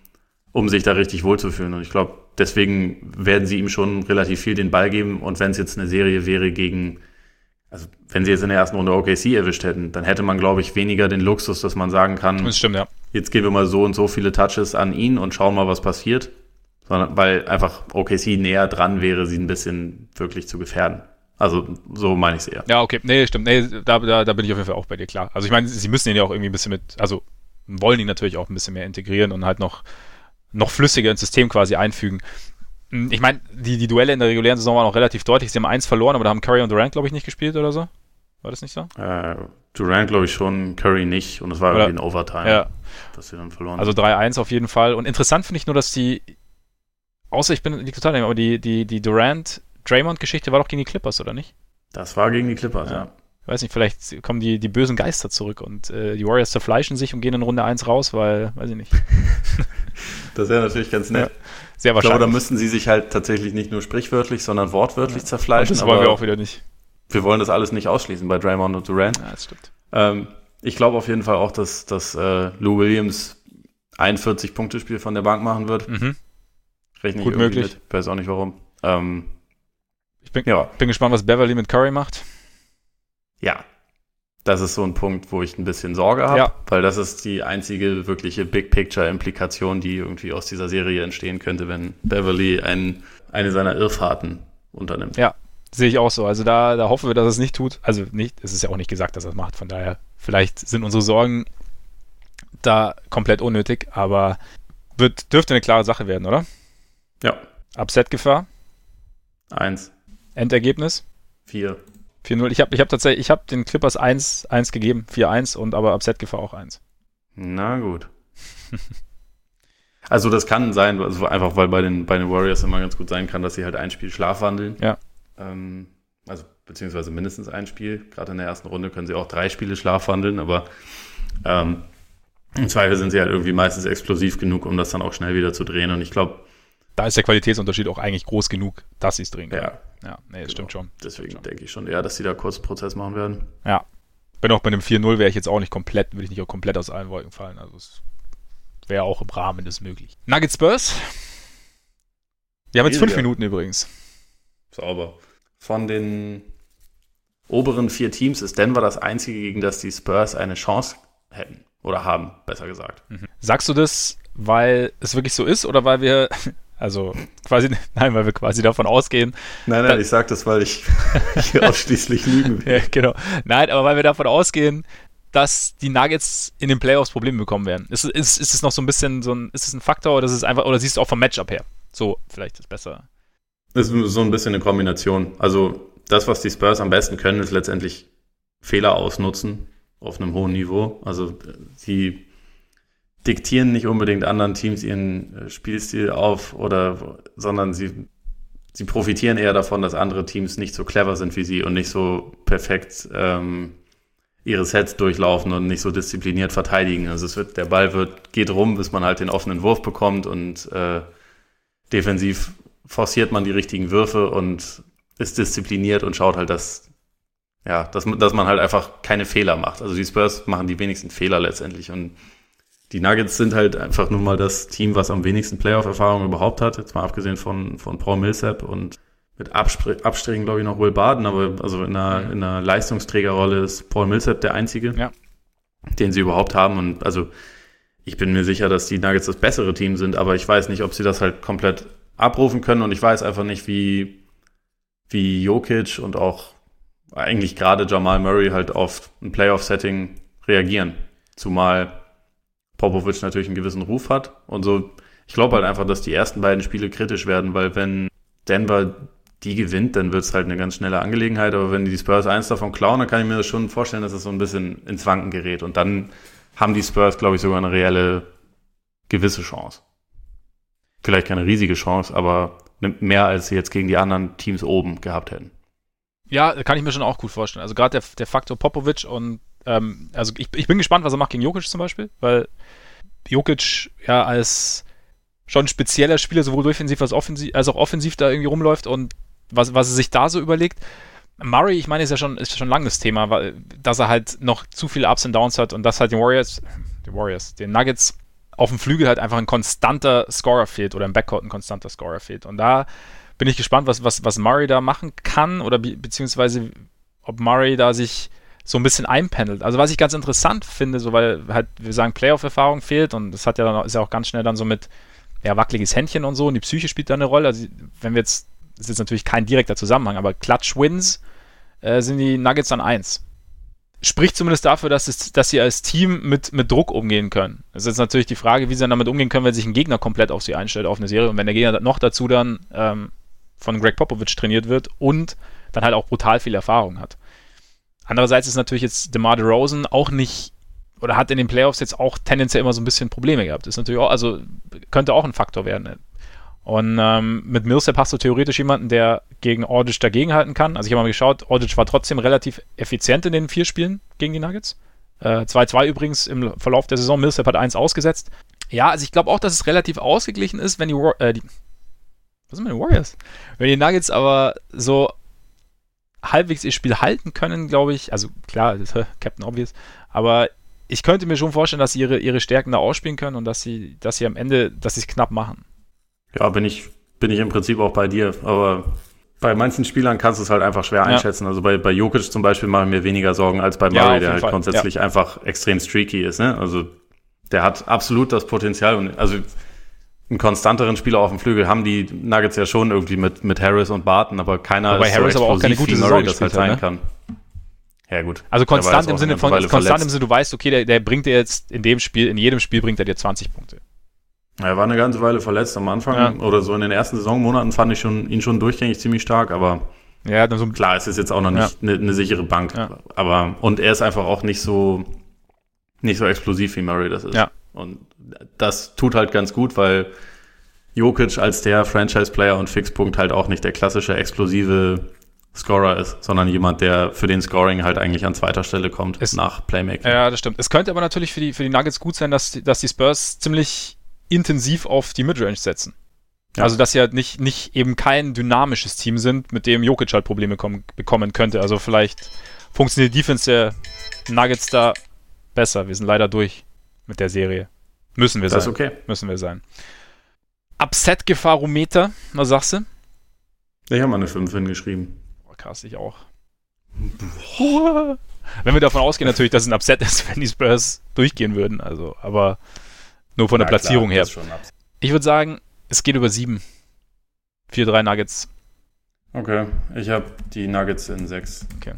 um sich da richtig wohlzufühlen. Und ich glaube, deswegen werden sie ihm schon relativ viel den Ball geben und wenn es jetzt eine Serie wäre gegen, also wenn sie jetzt in der ersten Runde OKC erwischt hätten, dann hätte man, glaube ich, weniger den Luxus, dass man sagen kann, stimmt, ja. jetzt geben wir mal so und so viele Touches an ihn und schauen mal, was passiert. Sondern weil einfach OKC näher dran wäre, sie ein bisschen wirklich zu gefährden. Also so meine ich es eher. Ja, okay. Nee, stimmt. Nee, da, da, da bin ich auf jeden Fall auch bei dir klar. Also ich meine, sie müssen ihn ja auch irgendwie ein bisschen mit, also wollen ihn natürlich auch ein bisschen mehr integrieren und halt noch, noch flüssiger ins System quasi einfügen. Hm, Ich meine, die, die Duelle in der regulären Saison waren auch relativ deutlich. Sie haben eins verloren, aber da haben Curry und Durant, glaube ich, nicht gespielt oder so. War das nicht so? Äh, Durant glaube ich schon, Curry nicht und es war Oder- irgendwie ein Overtime, Ja. dass sie dann verloren Also 3-1 auf jeden Fall. Und interessant finde ich nur, dass die, außer ich bin liegt total aber die, die, die Durant-Draymond-Geschichte war doch gegen die Clippers, oder nicht? Das war gegen die Clippers, Ja. ja. Ich weiß nicht, vielleicht kommen die, die bösen Geister zurück und äh, die Warriors zerfleischen sich und gehen in Runde 1 raus, weil, weiß ich nicht. Das wäre natürlich ganz nett. Sehr Ich glaube, da wahrscheinlich. müssten sie sich halt tatsächlich nicht nur sprichwörtlich, sondern wortwörtlich Und zerfleischen. das wollen wir auch wieder nicht. wir wollen das alles nicht ausschließen bei Draymond und Durant. Ja, das stimmt. Ähm, ich glaube auf jeden Fall auch, dass, dass äh, Lou Williams ein 40-Punkte-Spiel von der Bank machen wird. Mhm. Rechne Gut möglich. Mit. Weiß auch nicht warum. Ähm, Ich bin, ja, bin gespannt, was Beverly mit Curry macht. ja. Das ist so ein Punkt, wo ich ein bisschen Sorge habe, Ja. weil das ist die einzige wirkliche Big-Picture-Implikation, die irgendwie aus dieser Serie entstehen könnte, wenn Beverly ein, eine seiner Irrfahrten unternimmt. Ja, sehe ich auch so. Also da, da hoffen wir, dass es nicht tut. Also nicht, es ist ja auch nicht gesagt, dass er es macht. Von daher, vielleicht sind unsere Sorgen da komplett unnötig, aber wird, dürfte eine klare Sache werden, oder? Ja. Upset-Gefahr, Eins, Endergebnis. vier. 4-0. Ich habe ich hab tatsächlich, ich habe den Clippers 1, 1 gegeben, 4-1 und aber Upset-Gefahr auch 1. Na gut. Also das kann sein, also einfach weil bei den, bei den Warriors immer ganz gut sein kann, dass sie halt ein Spiel schlafwandeln. Ja. Ähm, also beziehungsweise mindestens ein Spiel. Gerade in der ersten Runde können sie auch drei Spiele schlafwandeln, aber ähm, im Zweifel sind sie halt irgendwie meistens explosiv genug, um das dann auch schnell wieder zu drehen. Und ich glaube, Da ist der Qualitätsunterschied auch eigentlich groß genug, dass sie es drehen können. ja, Ja, nee, das Genau. stimmt schon. deswegen Stimmt denke ich schon eher, dass sie da kurz Prozess machen werden. schon. Ja. Bin auch bei einem 4-0 wäre ich jetzt auch nicht komplett, würde ich nicht auch komplett aus allen Wolken fallen. Also es wäre auch im Rahmen des möglich. Nuggets Spurs. Wir haben jetzt fünf. Minuten übrigens. Sauber. Von den oberen vier Teams ist Denver das einzige, gegen das die Spurs eine Chance hätten. Oder haben, besser gesagt. Mhm. Sagst du das, weil es wirklich so ist oder weil wir, also quasi, nein, weil wir quasi davon ausgehen. Nein, nein, ich sage das, weil ich hier ausschließlich lügen will. Ja, genau. Nein, aber weil wir davon ausgehen, dass die Nuggets in den Playoffs Probleme bekommen werden. Ist, ist, ist es noch so ein bisschen so ein, ist es ein Faktor oder ist es einfach, oder siehst du auch vom Matchup her? So, vielleicht ist besser. Das ist so ein bisschen eine Kombination. Also, das, was die Spurs am besten können, ist letztendlich Fehler ausnutzen auf einem hohen Niveau. Also sie diktieren nicht unbedingt anderen Teams ihren äh, Spielstil auf oder sondern sie, sie profitieren eher davon, dass andere Teams nicht so clever sind wie sie und nicht so perfekt ähm, ihre Sets durchlaufen und nicht so diszipliniert verteidigen. Also es wird, der Ball wird, geht rum, bis man halt den offenen Wurf bekommt und äh, defensiv forciert man die richtigen Würfe und ist diszipliniert und schaut halt, dass ja, dass, dass man halt einfach keine Fehler macht. Also die Spurs machen die wenigsten Fehler letztendlich und die Nuggets sind halt einfach nun mal das Team, was am wenigsten Playoff-Erfahrung überhaupt hat. Jetzt mal abgesehen von, von Paul Millsap und mit Abstrichen, glaube ich, noch Will Baden, aber also in einer, in einer Leistungsträgerrolle ist Paul Millsap der einzige, ja. den sie überhaupt haben. Und also ich bin mir sicher, dass die Nuggets das bessere Team sind, aber ich weiß nicht, ob sie das halt komplett abrufen können und ich weiß einfach nicht, wie, wie Jokic und auch eigentlich gerade Jamal Murray halt auf ein Playoff-Setting reagieren. Zumal Popovic natürlich einen gewissen Ruf hat. Und so, ich glaube halt einfach, dass die ersten beiden Spiele kritisch werden, weil wenn Denver die gewinnt, dann wird es halt eine ganz schnelle Angelegenheit. Aber wenn die Spurs eins davon klauen, dann kann ich mir das schon vorstellen, dass es das so ein bisschen ins Wanken gerät. Und dann haben die Spurs, glaube ich, sogar eine reelle gewisse Chance. Vielleicht keine riesige Chance, aber mehr als sie jetzt gegen die anderen Teams oben gehabt hätten. Ja, kann ich mir schon auch gut vorstellen. Also gerade der, der Faktor Popovic und ähm, also ich, ich bin gespannt, was er macht gegen Jokic zum Beispiel, weil Jokic ja als schon spezieller Spieler sowohl defensiv als, offensiv, als auch offensiv da irgendwie rumläuft und was, was er sich da so überlegt. Murray, ich meine, ist ja schon, ist schon lange das Thema, weil, dass er halt noch zu viele Ups und Downs hat und dass halt den Warriors, die Warriors, den Nuggets auf dem Flügel halt einfach ein konstanter Scorer fehlt oder im Backcourt ein konstanter Scorer fehlt. Und da bin ich gespannt, was, was, was Murray da machen kann oder be beziehungsweise ob Murray da sich so ein bisschen einpendelt. Also was ich ganz interessant finde, so weil halt, wir sagen, Playoff-Erfahrung fehlt und das hat ja dann, ist ja auch ganz schnell dann so mit ja, wackeliges Händchen und so und die Psyche spielt da eine Rolle. Also wenn wir jetzt das ist jetzt natürlich kein direkter Zusammenhang, aber Clutch-Wins äh, sind die Nuggets dann eins. Spricht zumindest dafür, dass, es, dass sie als Team mit, mit Druck umgehen können. Das ist natürlich die Frage, wie sie dann damit umgehen können, wenn sich ein Gegner komplett auf sie einstellt, auf eine Serie. Und wenn der Gegner noch dazu dann ähm, von Greg Popovich trainiert wird und dann halt auch brutal viel Erfahrung hat. Andererseits ist natürlich jetzt DeMar DeRozan auch nicht oder hat in den Playoffs jetzt auch tendenziell immer so ein bisschen Probleme gehabt. Ist natürlich auch, also könnte auch ein Faktor werden. Und ähm, mit Millsap hast du theoretisch jemanden, der gegen Ordic dagegenhalten kann. Also ich habe mal geschaut, Ordic war trotzdem relativ effizient in den vier Spielen gegen die Nuggets. 2-2 äh, übrigens im Verlauf der Saison. Millsap hat eins ausgesetzt. Ja, also ich glaube auch, dass es relativ ausgeglichen ist, wenn die, äh, die was sind meine Warriors? Wenn die Nuggets aber so halbwegs ihr Spiel halten können, glaube ich, also klar, das ist Captain Obvious, aber ich könnte mir schon vorstellen, dass sie ihre, ihre Stärken da ausspielen können und dass sie, dass sie am Ende, dass sie es knapp machen. Ja, bin ich, bin ich im Prinzip auch bei dir. Aber bei manchen Spielern kannst du es halt einfach schwer ja. einschätzen. Also bei, bei Jokic zum Beispiel mache ich mir weniger Sorgen als bei Murray, ja, der halt Fall. grundsätzlich ja. einfach extrem streaky ist. Ne? Also der hat absolut das Potenzial. Und also einen konstanteren Spieler auf dem Flügel haben die Nuggets ja schon irgendwie mit, mit Harris und Barton, aber keiner Wobei ist Harris so aber auch keine gute Murray das halt sein ne? kann. Ja, gut. Also konstant im Sinne von konstant im Sinne, du weißt, okay, der, der bringt dir jetzt in dem Spiel, in jedem Spiel bringt er dir 20 Punkte. Er war eine ganze Weile verletzt am Anfang ja. oder so in den ersten Saisonmonaten fand ich schon, ihn schon durchgängig ziemlich stark, aber ja, so klar, es ist jetzt auch noch nicht eine, ja. eine sichere Bank. Ja. Aber und er ist einfach auch nicht so nicht so explosiv wie Murray das ist. Ja. Und das tut halt ganz gut, weil Jokic als der Franchise-Player und Fixpunkt halt auch nicht der klassische explosive Scorer ist, sondern jemand, der für den Scoring halt eigentlich an zweiter Stelle kommt es, nach Playmaking. Ja, das stimmt. Es könnte aber natürlich für die, für die Nuggets gut sein, dass, dass die Spurs ziemlich intensiv auf die Midrange setzen. Ja. Also, dass sie halt nicht, nicht eben kein dynamisches Team sind, mit dem Jokic halt Probleme kommen, bekommen könnte. Also, vielleicht funktioniert die Defense der Nuggets da besser. Wir sind leider durch mit der Serie. Müssen wir das sein. Das ist okay. Müssen wir sein. Upset-Gefahrometer, was sagst du? Ich habe mal eine 5 hingeschrieben. Boah, krass, ich auch. wenn wir davon ausgehen natürlich, dass es ein Upset ist, wenn die Spurs durchgehen würden. Also, aber nur von der ja, Platzierung klar, her. Ich würde sagen, es geht über 7. 4-3 Nuggets. Okay, ich habe die Nuggets in 6. Okay.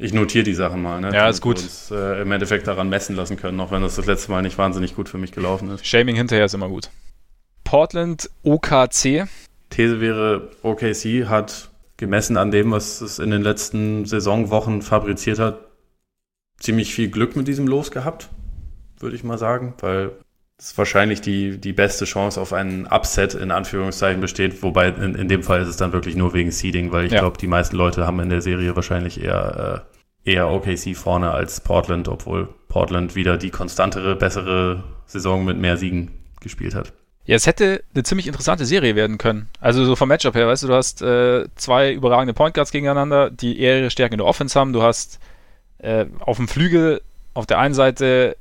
Ich notiere die Sachen mal, ne? Ja, ist gut. Wir uns äh, im Endeffekt daran messen lassen können, auch wenn das das letzte Mal nicht wahnsinnig gut für mich gelaufen ist. Shaming hinterher ist immer gut. Portland OKC. These wäre, OKC hat gemessen an dem, was es in den letzten Saisonwochen fabriziert hat, ziemlich viel Glück mit diesem Los gehabt, würde ich mal sagen, weil es wahrscheinlich die, die beste Chance auf einen Upset in Anführungszeichen besteht, wobei in, in dem Fall ist es dann wirklich nur wegen Seeding, weil ich ja. glaube, die meisten Leute haben in der Serie wahrscheinlich eher, äh, eher OKC vorne als Portland, obwohl Portland wieder die konstantere, bessere Saison mit mehr Siegen gespielt hat. Ja, es hätte eine ziemlich interessante Serie werden können. Also so vom Matchup her, weißt du, du hast äh, zwei überragende Point Guards gegeneinander, die eher ihre Stärke in der Offense haben. Du hast äh, auf dem Flügel auf der einen Seite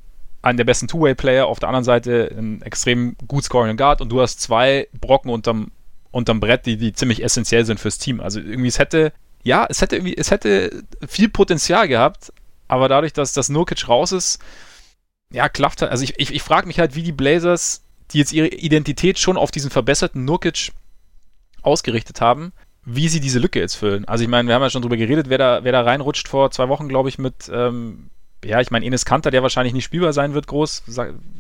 einen der besten Two-Way-Player, auf der anderen Seite einen extrem gut scorenden Guard und du hast zwei Brocken unterm, unterm Brett, die, die ziemlich essentiell sind fürs Team. Also irgendwie, es hätte, ja, es hätte irgendwie, es hätte viel Potenzial gehabt, aber dadurch, dass das Nurkic raus ist, ja, klafft halt. Also ich, ich, ich frage mich halt, wie die Blazers, die jetzt ihre Identität schon auf diesen verbesserten Nurkic ausgerichtet haben, wie sie diese Lücke jetzt füllen. Also ich meine, wir haben ja schon drüber geredet, wer da, wer da reinrutscht vor zwei Wochen, glaube ich, mit ähm, ja, ich meine, Enes Kanter, der wahrscheinlich nicht spielbar sein wird, groß,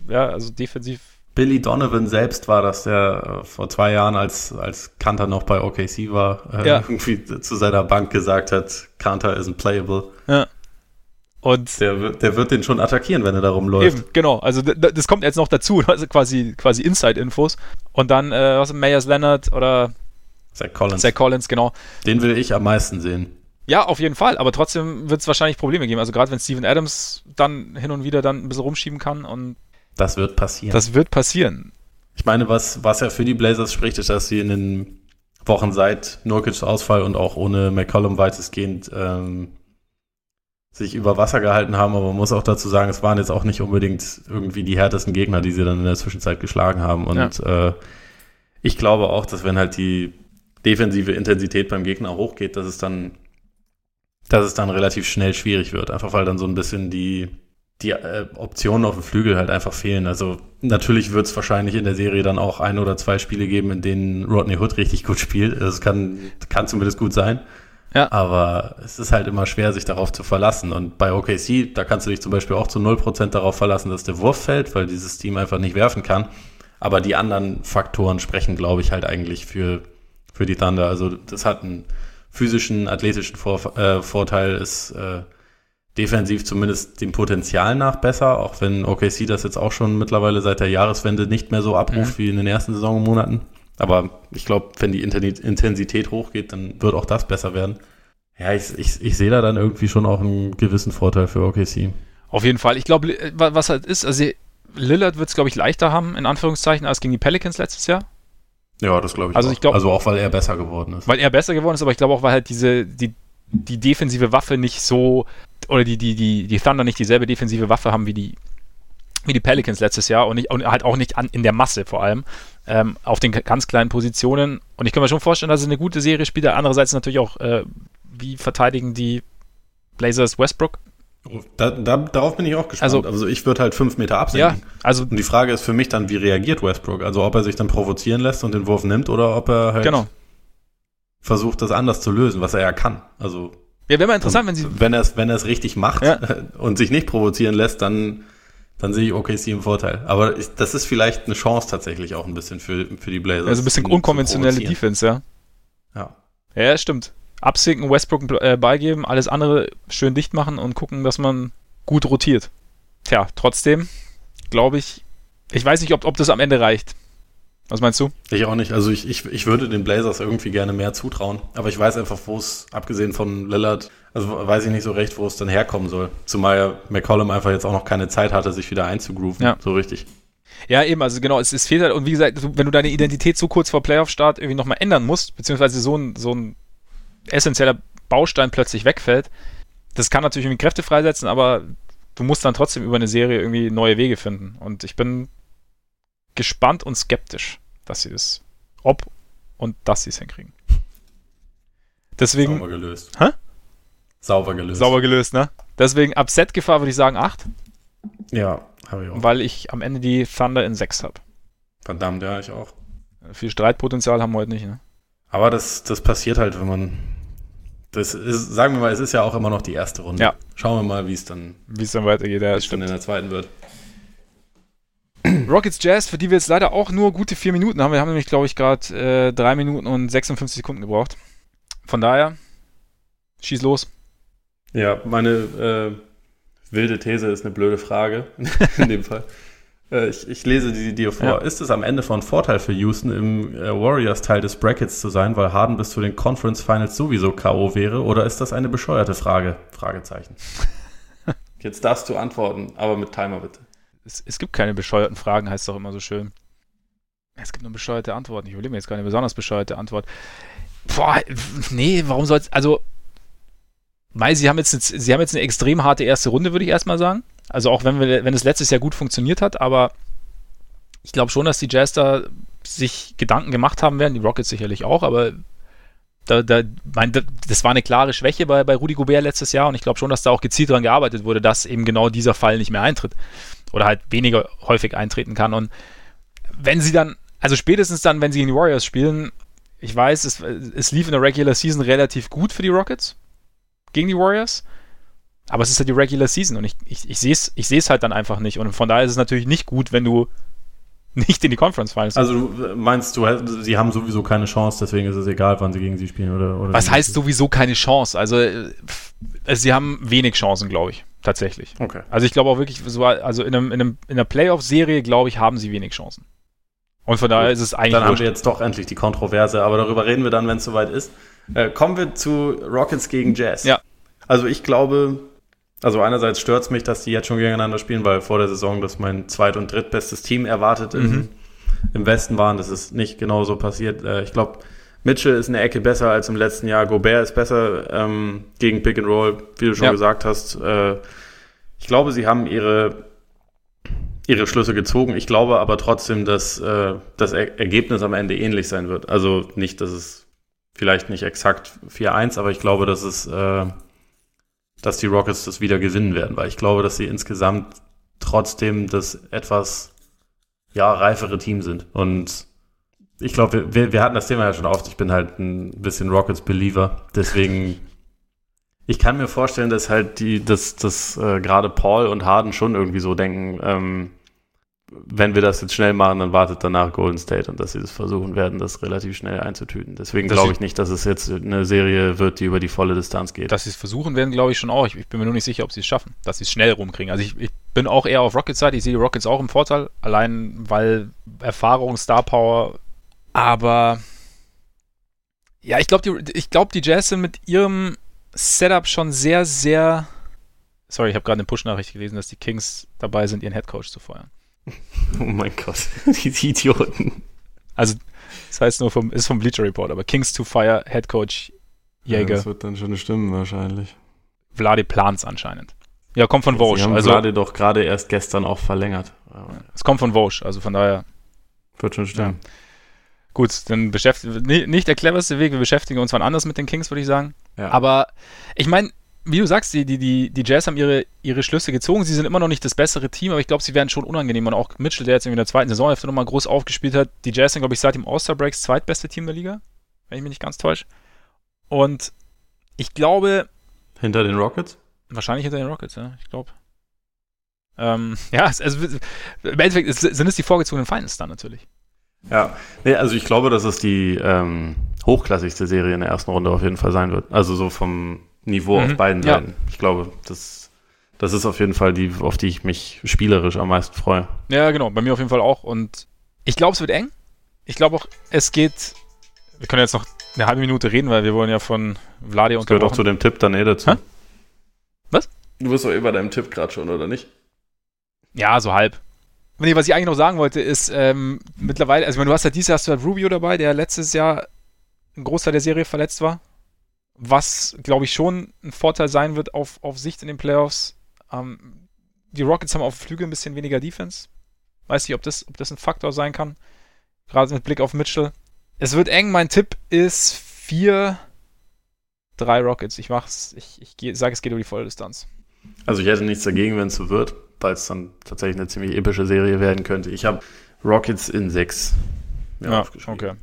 ja, also defensiv. Billy Donovan selbst war das, der äh, vor zwei Jahren, als, als Kanter noch bei OKC war, äh, ja. irgendwie zu seiner Bank gesagt hat, Kanter isn't playable. Ja. Und der, wird, der wird den schon attackieren, wenn er darum läuft. Eben, genau. Also das kommt jetzt noch dazu, also quasi, quasi Inside-Infos. Und dann, äh, was ist Mayers Leonard oder Zach Collins. Zach Collins, genau. Den will ich am meisten sehen. Ja, auf jeden Fall, aber trotzdem wird es wahrscheinlich Probleme geben. Also gerade wenn Steven Adams dann hin und wieder dann ein bisschen rumschieben kann und das wird passieren. Das wird passieren. Ich meine, was, was ja für die Blazers spricht, ist, dass sie in den Wochen seit Nurkic's Ausfall und auch ohne McCollum weitestgehend ähm, sich über Wasser gehalten haben, aber man muss auch dazu sagen, es waren jetzt auch nicht unbedingt irgendwie die härtesten Gegner, die sie dann in der Zwischenzeit geschlagen haben. Und ja. äh, ich glaube auch, dass wenn halt die defensive Intensität beim Gegner hochgeht, dass es dann dass es dann relativ schnell schwierig wird, einfach weil dann so ein bisschen die, die äh, Optionen auf dem Flügel halt einfach fehlen. Also natürlich wird es wahrscheinlich in der Serie dann auch ein oder zwei Spiele geben, in denen Rodney Hood richtig gut spielt. Das kann, kann zumindest gut sein. Ja. Aber es ist halt immer schwer, sich darauf zu verlassen. Und bei OKC, da kannst du dich zum Beispiel auch zu 0% darauf verlassen, dass der Wurf fällt, weil dieses Team einfach nicht werfen kann. Aber die anderen Faktoren sprechen, glaube ich, halt eigentlich für, für die Thunder. Also das hat ein physischen, athletischen Vor äh, Vorteil ist äh, defensiv zumindest dem Potenzial nach besser, auch wenn OKC das jetzt auch schon mittlerweile seit der Jahreswende nicht mehr so abruft mhm. wie in den ersten Saisonmonaten. Aber ich glaube, wenn die Intensität hochgeht, dann wird auch das besser werden. Ja, ich, ich, ich sehe da dann irgendwie schon auch einen gewissen Vorteil für OKC. Auf jeden Fall. Ich glaube, was halt ist, also Lillard wird es, glaube ich, leichter haben, in Anführungszeichen, als gegen die Pelicans letztes Jahr. Ja, das glaube ich. Also, auch. ich glaub, also auch, weil er besser geworden ist. Weil er besser geworden ist, aber ich glaube auch, weil halt diese, die, die defensive Waffe nicht so, oder die, die, die, die Thunder nicht dieselbe defensive Waffe haben wie die, wie die Pelicans letztes Jahr und, nicht, und halt auch nicht an, in der Masse vor allem, ähm, auf den ganz kleinen Positionen. Und ich kann mir schon vorstellen, dass es eine gute Serie spielt. Andererseits natürlich auch, äh, wie verteidigen die Blazers Westbrook? Da, da, darauf bin ich auch gespannt. Also, also ich würde halt fünf Meter absenken. Ja, also und die Frage ist für mich dann, wie reagiert Westbrook? Also ob er sich dann provozieren lässt und den Wurf nimmt oder ob er halt genau. versucht, das anders zu lösen, was er ja kann. Also ja, wäre mal interessant, wenn sie wenn er es wenn er es richtig macht ja. und sich nicht provozieren lässt, dann dann sehe ich OKC im Vorteil. Aber ich, das ist vielleicht eine Chance tatsächlich auch ein bisschen für, für die Blazers. Also ein bisschen unkonventionelle Defense, ja. Ja. Ja, stimmt absinken, Westbrook äh, beigeben, alles andere schön dicht machen und gucken, dass man gut rotiert. Tja, trotzdem glaube ich, ich weiß nicht, ob, ob das am Ende reicht. Was meinst du? Ich auch nicht. Also ich, ich, ich würde den Blazers irgendwie gerne mehr zutrauen. Aber ich weiß einfach, wo es, abgesehen von Lillard, also weiß ich nicht so recht, wo es dann herkommen soll. Zumal McCollum einfach jetzt auch noch keine Zeit hatte, sich wieder einzugrooven. Ja. So richtig. Ja, eben, also genau, es, es fehlt halt, und wie gesagt, wenn du deine Identität so kurz vor Playoff-Start irgendwie nochmal ändern musst, beziehungsweise so ein, so ein essentieller Baustein plötzlich wegfällt. Das kann natürlich irgendwie Kräfte freisetzen, aber du musst dann trotzdem über eine Serie irgendwie neue Wege finden. Und ich bin gespannt und skeptisch, dass sie das, ob und dass sie es hinkriegen. Deswegen. Sauber gelöst. Hä? Sauber gelöst. Sauber gelöst, ne? Deswegen Upset-Gefahr würde ich sagen 8. Ja, habe ich auch. Weil ich am Ende die Thunder in 6 habe. Verdammt, ja, ich auch. Viel Streitpotenzial haben wir heute nicht, ne? Aber das, das passiert halt, wenn man. Das ist, sagen wir mal, es ist ja auch immer noch die erste Runde. Ja. Schauen wir mal, wie es dann, dann weitergeht. Ja, wie es dann in der zweiten wird. Rockets Jazz, für die wir jetzt leider auch nur gute 4 Minuten haben. Wir haben nämlich, glaube ich, gerade äh, 3 Minuten und 56 Sekunden gebraucht. Von daher, schieß los. Ja, meine äh, wilde These ist eine blöde Frage in dem Fall. Äh, ich, ich lese die dir vor. Ja. Ist es am Ende von Vorteil für Houston, im äh, Warriors-Teil des Brackets zu sein, weil Harden bis zu den Conference Finals sowieso K.O. wäre? Oder ist das eine bescheuerte Frage? Fragezeichen. Jetzt darfst du antworten, aber mit Timer bitte. Es, es gibt keine bescheuerten Fragen, heißt doch immer so schön. Es gibt nur bescheuerte Antworten. Ich überlege mir jetzt keine besonders bescheuerte Antwort. Boah, nee, warum soll's, also, Mai, sie haben jetzt, eine, sie haben jetzt eine extrem harte erste Runde, würde ich erstmal sagen. Also auch wenn wir, wenn es letztes Jahr gut funktioniert hat, aber ich glaube schon, dass die Jazz da sich Gedanken gemacht haben werden, die Rockets sicherlich auch, aber da, da, mein, das war eine klare Schwäche bei, bei Rudy Gobert letztes Jahr und ich glaube schon, dass da auch gezielt dran gearbeitet wurde, dass eben genau dieser Fall nicht mehr eintritt oder halt weniger häufig eintreten kann. Und wenn sie dann, also spätestens dann, wenn sie gegen die Warriors spielen, ich weiß, es, es lief in der Regular Season relativ gut für die Rockets gegen die Warriors. Aber es ist halt die Regular Season und ich, ich, ich sehe es ich seh's halt dann einfach nicht. Und von daher ist es natürlich nicht gut, wenn du nicht in die Conference Finals Also du meinst du, sie haben sowieso keine Chance, deswegen ist es egal, wann sie gegen sie spielen oder, oder Was heißt sowieso keine Chance? Also äh, sie haben wenig Chancen, glaube ich, tatsächlich. Okay. Also ich glaube auch wirklich, so, also in, einem, in, einem, in einer Playoff-Serie, glaube ich, haben sie wenig Chancen. Und von daher ist es eigentlich. Dann haben wir jetzt doch endlich die Kontroverse, aber darüber reden wir dann, wenn es soweit ist. Äh, kommen wir zu Rockets gegen Jazz. Ja. Also ich glaube, also einerseits stört es mich, dass die jetzt schon gegeneinander spielen, weil vor der Saison das mein zweit- und drittbestes Team erwartet im, Mhm. im Westen waren. Das ist nicht genau so passiert. Äh, ich glaube, Mitchell ist eine Ecke besser als im letzten Jahr. Gobert ist besser ähm, gegen Pick and Roll, wie du schon Ja. gesagt hast. Äh, ich glaube, sie haben ihre ihre Schlüsse gezogen. Ich glaube aber trotzdem, dass äh, das er Ergebnis am Ende ähnlich sein wird. Also nicht, dass es vielleicht nicht exakt 4-1, aber ich glaube, dass es, äh, dass die Rockets das wieder gewinnen werden, weil ich glaube, dass sie insgesamt trotzdem das etwas ja reifere Team sind. Und ich glaube, wir, wir, hatten das Thema ja schon oft. Ich bin halt ein bisschen Rockets-Believer, deswegen ich kann mir vorstellen, dass halt die, dass, dass äh, gerade Paul und Harden schon irgendwie so denken, ähm, wenn wir das jetzt schnell machen, dann wartet danach Golden State und dass sie das versuchen werden, das relativ schnell einzutüten. Deswegen glaube ich nicht, dass es jetzt eine Serie wird, die über die volle Distanz geht. Dass sie es versuchen werden, glaube ich schon auch. Ich, ich bin mir nur nicht sicher, ob sie es schaffen, dass sie es schnell rumkriegen. Also ich, ich bin auch eher auf Rockets Seite. Ich sehe die Rockets auch im Vorteil, allein weil Erfahrung, Star Power. Aber ja, ich glaube, die, ich glaub, die Jazz sind mit ihrem Setup schon sehr, sehr. Sorry, ich habe gerade eine Push-Nachricht gelesen, dass die Kings dabei sind, ihren Headcoach zu feuern. oh mein Gott, die Idioten. Also, das heißt nur vom, ist vom Bleacher Report, aber Kings to fire Headcoach Jäger. das wird dann schon stimmen wahrscheinlich. Vlade Plans anscheinend. Ja, kommt von Sie Vosch. haben Also, gerade doch gerade erst gestern auch verlängert. Es kommt von Vosch, also von daher. Wird schon stimmen. Gut, dann beschäftigen nicht der cleverste Weg, wir beschäftigen uns wann anders mit den Kings, würde ich sagen. Ja. Aber ich meine, wie du sagst, die, die, die, die Jazz haben ihre, ihre Schlüsse gezogen. Sie sind immer noch nicht das bessere Team, aber ich glaube, sie werden schon unangenehm. Und auch Mitchell, der jetzt in der zweiten Saisonhälfte nochmal groß aufgespielt hat, die Jazz sind, glaube ich, seit dem All-Star-Breaks zweitbeste Team der Liga, wenn ich mich nicht ganz täusche. Und ich glaube, Hinter den Rockets? Wahrscheinlich hinter den Rockets, ja, ich glaube. Ähm, ja, es- also im Endeffekt sind es die vorgezogenen Finals dann natürlich. Ja, nee, also ich glaube, dass es die ähm, hochklassigste Serie in der ersten Runde auf jeden Fall sein wird. Also so vom Niveau Mhm, auf beiden ja. Seiten. Ich glaube, das, das ist auf jeden Fall die, auf die ich mich spielerisch am meisten freue. Ja, genau, bei mir auf jeden Fall auch. Und ich glaube, es wird eng. Ich glaube auch, es geht. Wir können jetzt noch eine halbe Minute reden, weil wir wollen ja von Vladi Das gehört auch zu dem Tipp dann eh dazu. Hä? Was? Du bist doch eh bei deinem Tipp gerade schon, oder nicht? Ja, so halb. Nee, was ich eigentlich noch sagen wollte, ist ähm, mittlerweile, also ich meine, du hast ja dieses Jahr hast du halt Rubio dabei, der letztes Jahr ein Großteil der Serie verletzt war. Was, glaube ich, schon ein Vorteil sein wird auf, auf Sicht in den Playoffs. Ähm, die Rockets haben auf Flügel ein bisschen weniger Defense. Weiß nicht, ob das, ob das ein Faktor sein kann. Gerade mit Blick auf Mitchell. Es wird eng. Mein Tipp ist 4 drei Rockets. Ich mach's, ich, ich sage, es geht über die Volldistanz. Also ich hätte nichts dagegen, wenn es so wird, weil es dann tatsächlich eine ziemlich epische Serie werden könnte. Ich habe Rockets in sechs. Ja, okay.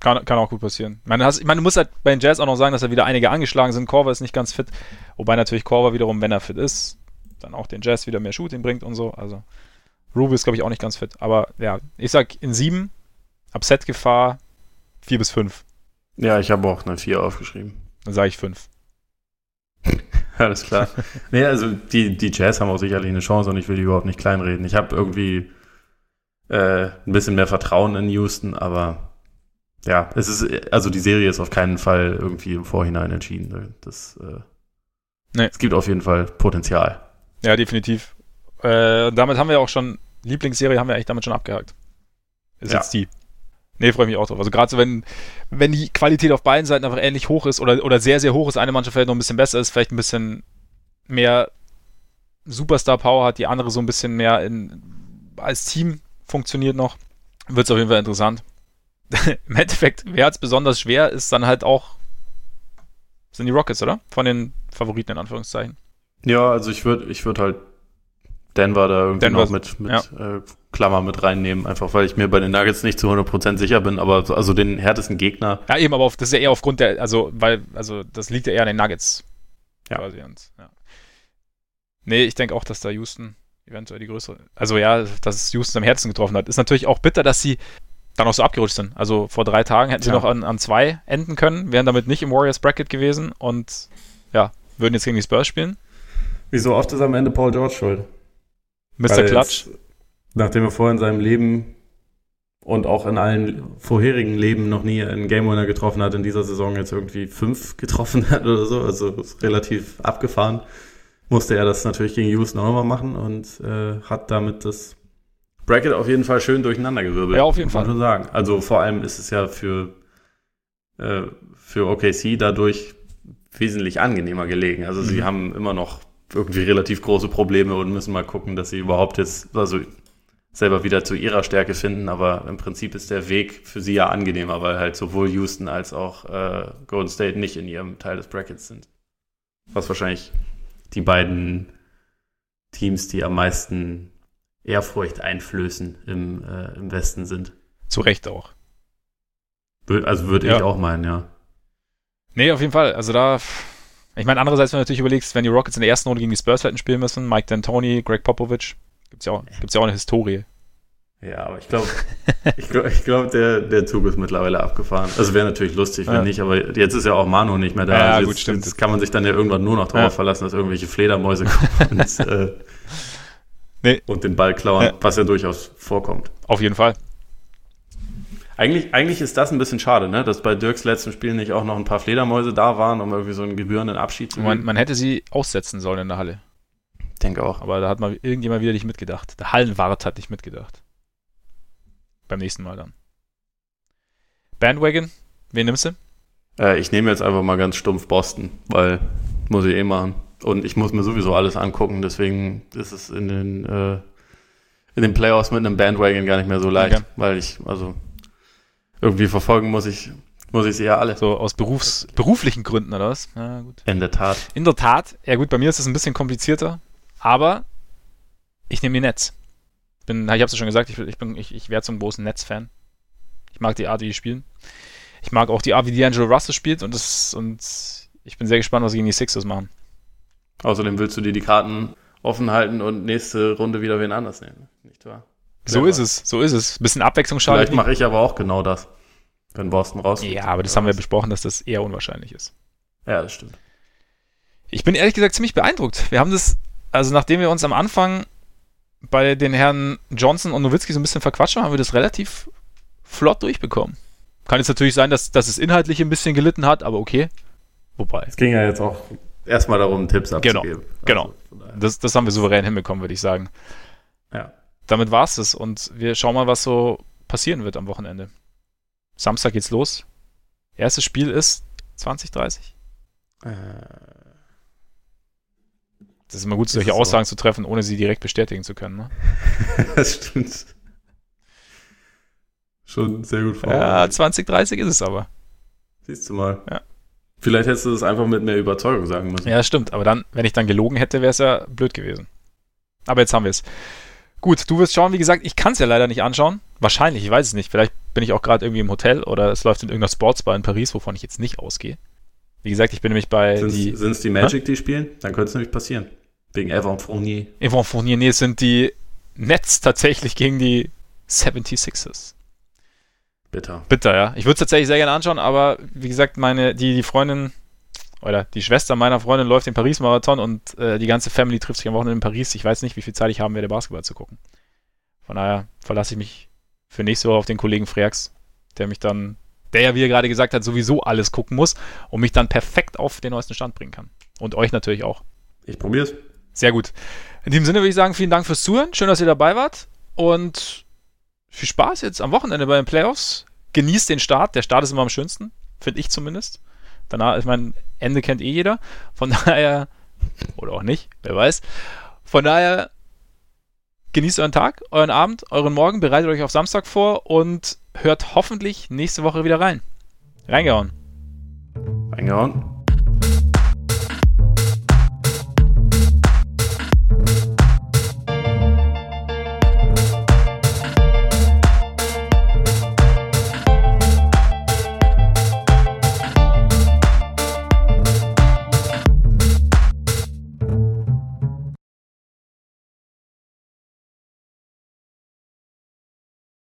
Kann, kann auch gut passieren. Ich meine, hast, ich meine, du musst halt bei den Jazz auch noch sagen, dass da wieder einige angeschlagen sind. Korver ist nicht ganz fit. Wobei natürlich Korver wiederum, wenn er fit ist, dann auch den Jazz wieder mehr Shooting bringt und so. Also Ruby ist, glaube ich, auch nicht ganz fit. Aber ja, ich sag in sieben, Upset-Gefahr, vier bis fünf. Ja, ich habe auch eine vier aufgeschrieben. Dann sage ich fünf. Alles klar. nee, also die, die Jazz haben auch sicherlich eine Chance und ich will die überhaupt nicht kleinreden. Ich habe irgendwie äh, ein bisschen mehr Vertrauen in Houston, aber ja, es ist, also die Serie ist auf keinen Fall irgendwie im Vorhinein entschieden. Das, äh, nee. Es gibt auf jeden Fall Potenzial. Ja, definitiv. Äh, damit haben wir auch schon, Lieblingsserie haben wir eigentlich damit schon abgehakt. Ist ja. jetzt die. Nee, freue mich auch drauf. Also gerade so, wenn, wenn die Qualität auf beiden Seiten einfach ähnlich hoch ist oder, oder sehr, sehr hoch ist, eine Mannschaft vielleicht noch ein bisschen besser ist, vielleicht ein bisschen mehr Superstar-Power hat, die andere so ein bisschen mehr in, als Team funktioniert noch, wird es auf jeden Fall interessant. Im Endeffekt, wer es besonders schwer, ist dann halt auch, sind die Rockets, oder? Von den Favoriten in Anführungszeichen. Ja, also ich würde ich würd halt Denver da irgendwie Denver, noch mit, mit ja. äh, Klammer mit reinnehmen, einfach weil ich mir bei den Nuggets nicht zu 100% sicher bin, aber so, also den härtesten Gegner. Ja, eben, aber auf, das ist ja eher aufgrund der, also, weil, also das liegt ja eher an den Nuggets. Ja. Quasi und, ja. Nee, ich denke auch, dass da Houston eventuell die größere, also ja, dass es Houston am Herzen getroffen hat. Ist natürlich auch bitter, dass sie dann auch so abgerutscht sind. Also vor drei Tagen hätten sie ja. noch an, an zwei enden können, wären damit nicht im Warriors Bracket gewesen und ja, würden jetzt gegen die Spurs spielen. Wieso oft ist am Ende Paul George schuld? Mr. Klatsch. Nachdem er vorher in seinem Leben und auch in allen vorherigen Leben noch nie einen Game Winner getroffen hat, in dieser Saison jetzt irgendwie fünf getroffen hat oder so, also relativ abgefahren, musste er das natürlich gegen Houston auch nochmal machen und äh, hat damit das Bracket auf jeden Fall schön durcheinander gewirbelt. Ja, auf jeden Fall. Schon sagen. Also vor allem ist es ja für, äh, für OKC dadurch wesentlich angenehmer gelegen. Also mhm. sie haben immer noch irgendwie relativ große Probleme und müssen mal gucken, dass sie überhaupt jetzt, also selber wieder zu ihrer Stärke finden, aber im Prinzip ist der Weg für sie ja angenehmer, weil halt sowohl Houston als auch äh, Golden State nicht in ihrem Teil des Brackets sind. Was wahrscheinlich die beiden Teams, die am meisten Ehrfurcht einflößen im, äh, im Westen sind. Zu Recht auch. Also würde ja. ich auch meinen, ja. Nee, auf jeden Fall. Also da ich meine, andererseits, wenn du natürlich überlegst, wenn die Rockets in der ersten Runde gegen die Spurs hätten spielen müssen, Mike D'Antoni, Greg Popovich, gibt's ja auch, gibt's ja auch eine Historie. Ja, aber ich glaube, ich glaube, glaub, der, der Zug ist mittlerweile abgefahren. Also wäre natürlich lustig, wenn ja. nicht, aber jetzt ist ja auch Manu nicht mehr da. Ja, also gut, stimmt. Jetzt kann man sich dann ja irgendwann nur noch darauf ja. verlassen, dass irgendwelche Fledermäuse kommen und, äh, nee. und den Ball klauen, ja. was ja durchaus vorkommt. Auf jeden Fall. Eigentlich, eigentlich ist das ein bisschen schade, ne? dass bei Dirks letzten Spiel nicht auch noch ein paar Fledermäuse da waren, um irgendwie so einen gebührenden Abschied zu man, man hätte sie aussetzen sollen in der Halle. Denke auch. Aber da hat mal irgendjemand wieder nicht mitgedacht. Der Hallenwart hat nicht mitgedacht. Beim nächsten Mal dann. Bandwagon, wen nimmst du? Äh, ich nehme jetzt einfach mal ganz stumpf Boston, weil muss ich eh machen. Und ich muss mir sowieso alles angucken, deswegen ist es in den, äh, in den Playoffs mit einem Bandwagon gar nicht mehr so leicht, okay. weil ich, also irgendwie verfolgen muss ich muss ich sie ja alle. So aus Berufs beruflichen Gründen oder was? Ja, gut. In der Tat. In der Tat. Ja gut, bei mir ist es ein bisschen komplizierter, aber ich nehme die Netz. Bin, ich habe es ja schon gesagt, ich, ich, bin, ich, ich werde zum großen Netz-Fan. Ich mag die Art, wie die spielen. Ich mag auch die Art, wie D'Angelo Russell spielt und, das, und ich bin sehr gespannt, was sie gegen die Sixers machen. Außerdem willst du dir die Karten offen halten und nächste Runde wieder wen anders nehmen, nicht wahr? So ist es, so ist es. Bisschen Abwechslung schadet. Vielleicht mache ich aber auch genau das, wenn Boston raus. Ja, aber das haben wir besprochen, dass das eher unwahrscheinlich ist. Ja, das stimmt. Ich bin ehrlich gesagt ziemlich beeindruckt. Wir haben das, also nachdem wir uns am Anfang bei den Herren Johnson und Nowitzki so ein bisschen verquatscht haben, haben wir das relativ flott durchbekommen. Kann jetzt natürlich sein, dass, dass es inhaltlich ein bisschen gelitten hat, aber okay. Wobei. Es ging ja jetzt auch erstmal darum, Tipps genau, abzugeben. Genau, genau. Das, das haben wir souverän hinbekommen, würde ich sagen. Ja damit war es und wir schauen mal, was so passieren wird am Wochenende. Samstag geht's los. Erstes Spiel ist 2030. Äh, das ist immer gut, solche Aussagen so? zu treffen, ohne sie direkt bestätigen zu können. Ne? das stimmt. Schon sehr gut vor. Ja, 2030 ist es aber. Siehst du mal. Ja. Vielleicht hättest du das einfach mit mehr Überzeugung sagen müssen. Ja, stimmt. Aber dann, wenn ich dann gelogen hätte, wäre es ja blöd gewesen. Aber jetzt haben wir es. Gut, du wirst schauen. Wie gesagt, ich kann es ja leider nicht anschauen. Wahrscheinlich, ich weiß es nicht. Vielleicht bin ich auch gerade irgendwie im Hotel oder es läuft in irgendeiner Sportsbar in Paris, wovon ich jetzt nicht ausgehe. Wie gesagt, ich bin nämlich bei. Sind es die Magic, Hä? die spielen? Dann könnte es nämlich passieren. Wegen Evan Fournier. Evan Fournier, nee, es sind die Nets tatsächlich gegen die 76ers. Bitter. Bitter, ja. Ich würde es tatsächlich sehr gerne anschauen, aber wie gesagt, meine, die, die Freundin oder die Schwester meiner Freundin läuft den Paris-Marathon und äh, die ganze Family trifft sich am Wochenende in Paris. Ich weiß nicht, wie viel Zeit ich haben werde, Basketball zu gucken. Von daher verlasse ich mich für nächste Woche auf den Kollegen Freaks, der mich dann, der ja, wie er gerade gesagt hat, sowieso alles gucken muss und mich dann perfekt auf den neuesten Stand bringen kann. Und euch natürlich auch. Ich probier's. Sehr gut. In diesem Sinne würde ich sagen, vielen Dank fürs Zuhören. Schön, dass ihr dabei wart. Und viel Spaß jetzt am Wochenende bei den Playoffs. Genießt den Start. Der Start ist immer am schönsten, finde ich zumindest. Danach, ich mein Ende kennt eh jeder. Von daher, oder auch nicht, wer weiß. Von daher, genießt euren Tag, euren Abend, euren Morgen, bereitet euch auf Samstag vor und hört hoffentlich nächste Woche wieder rein. Reingehauen. Reingehauen.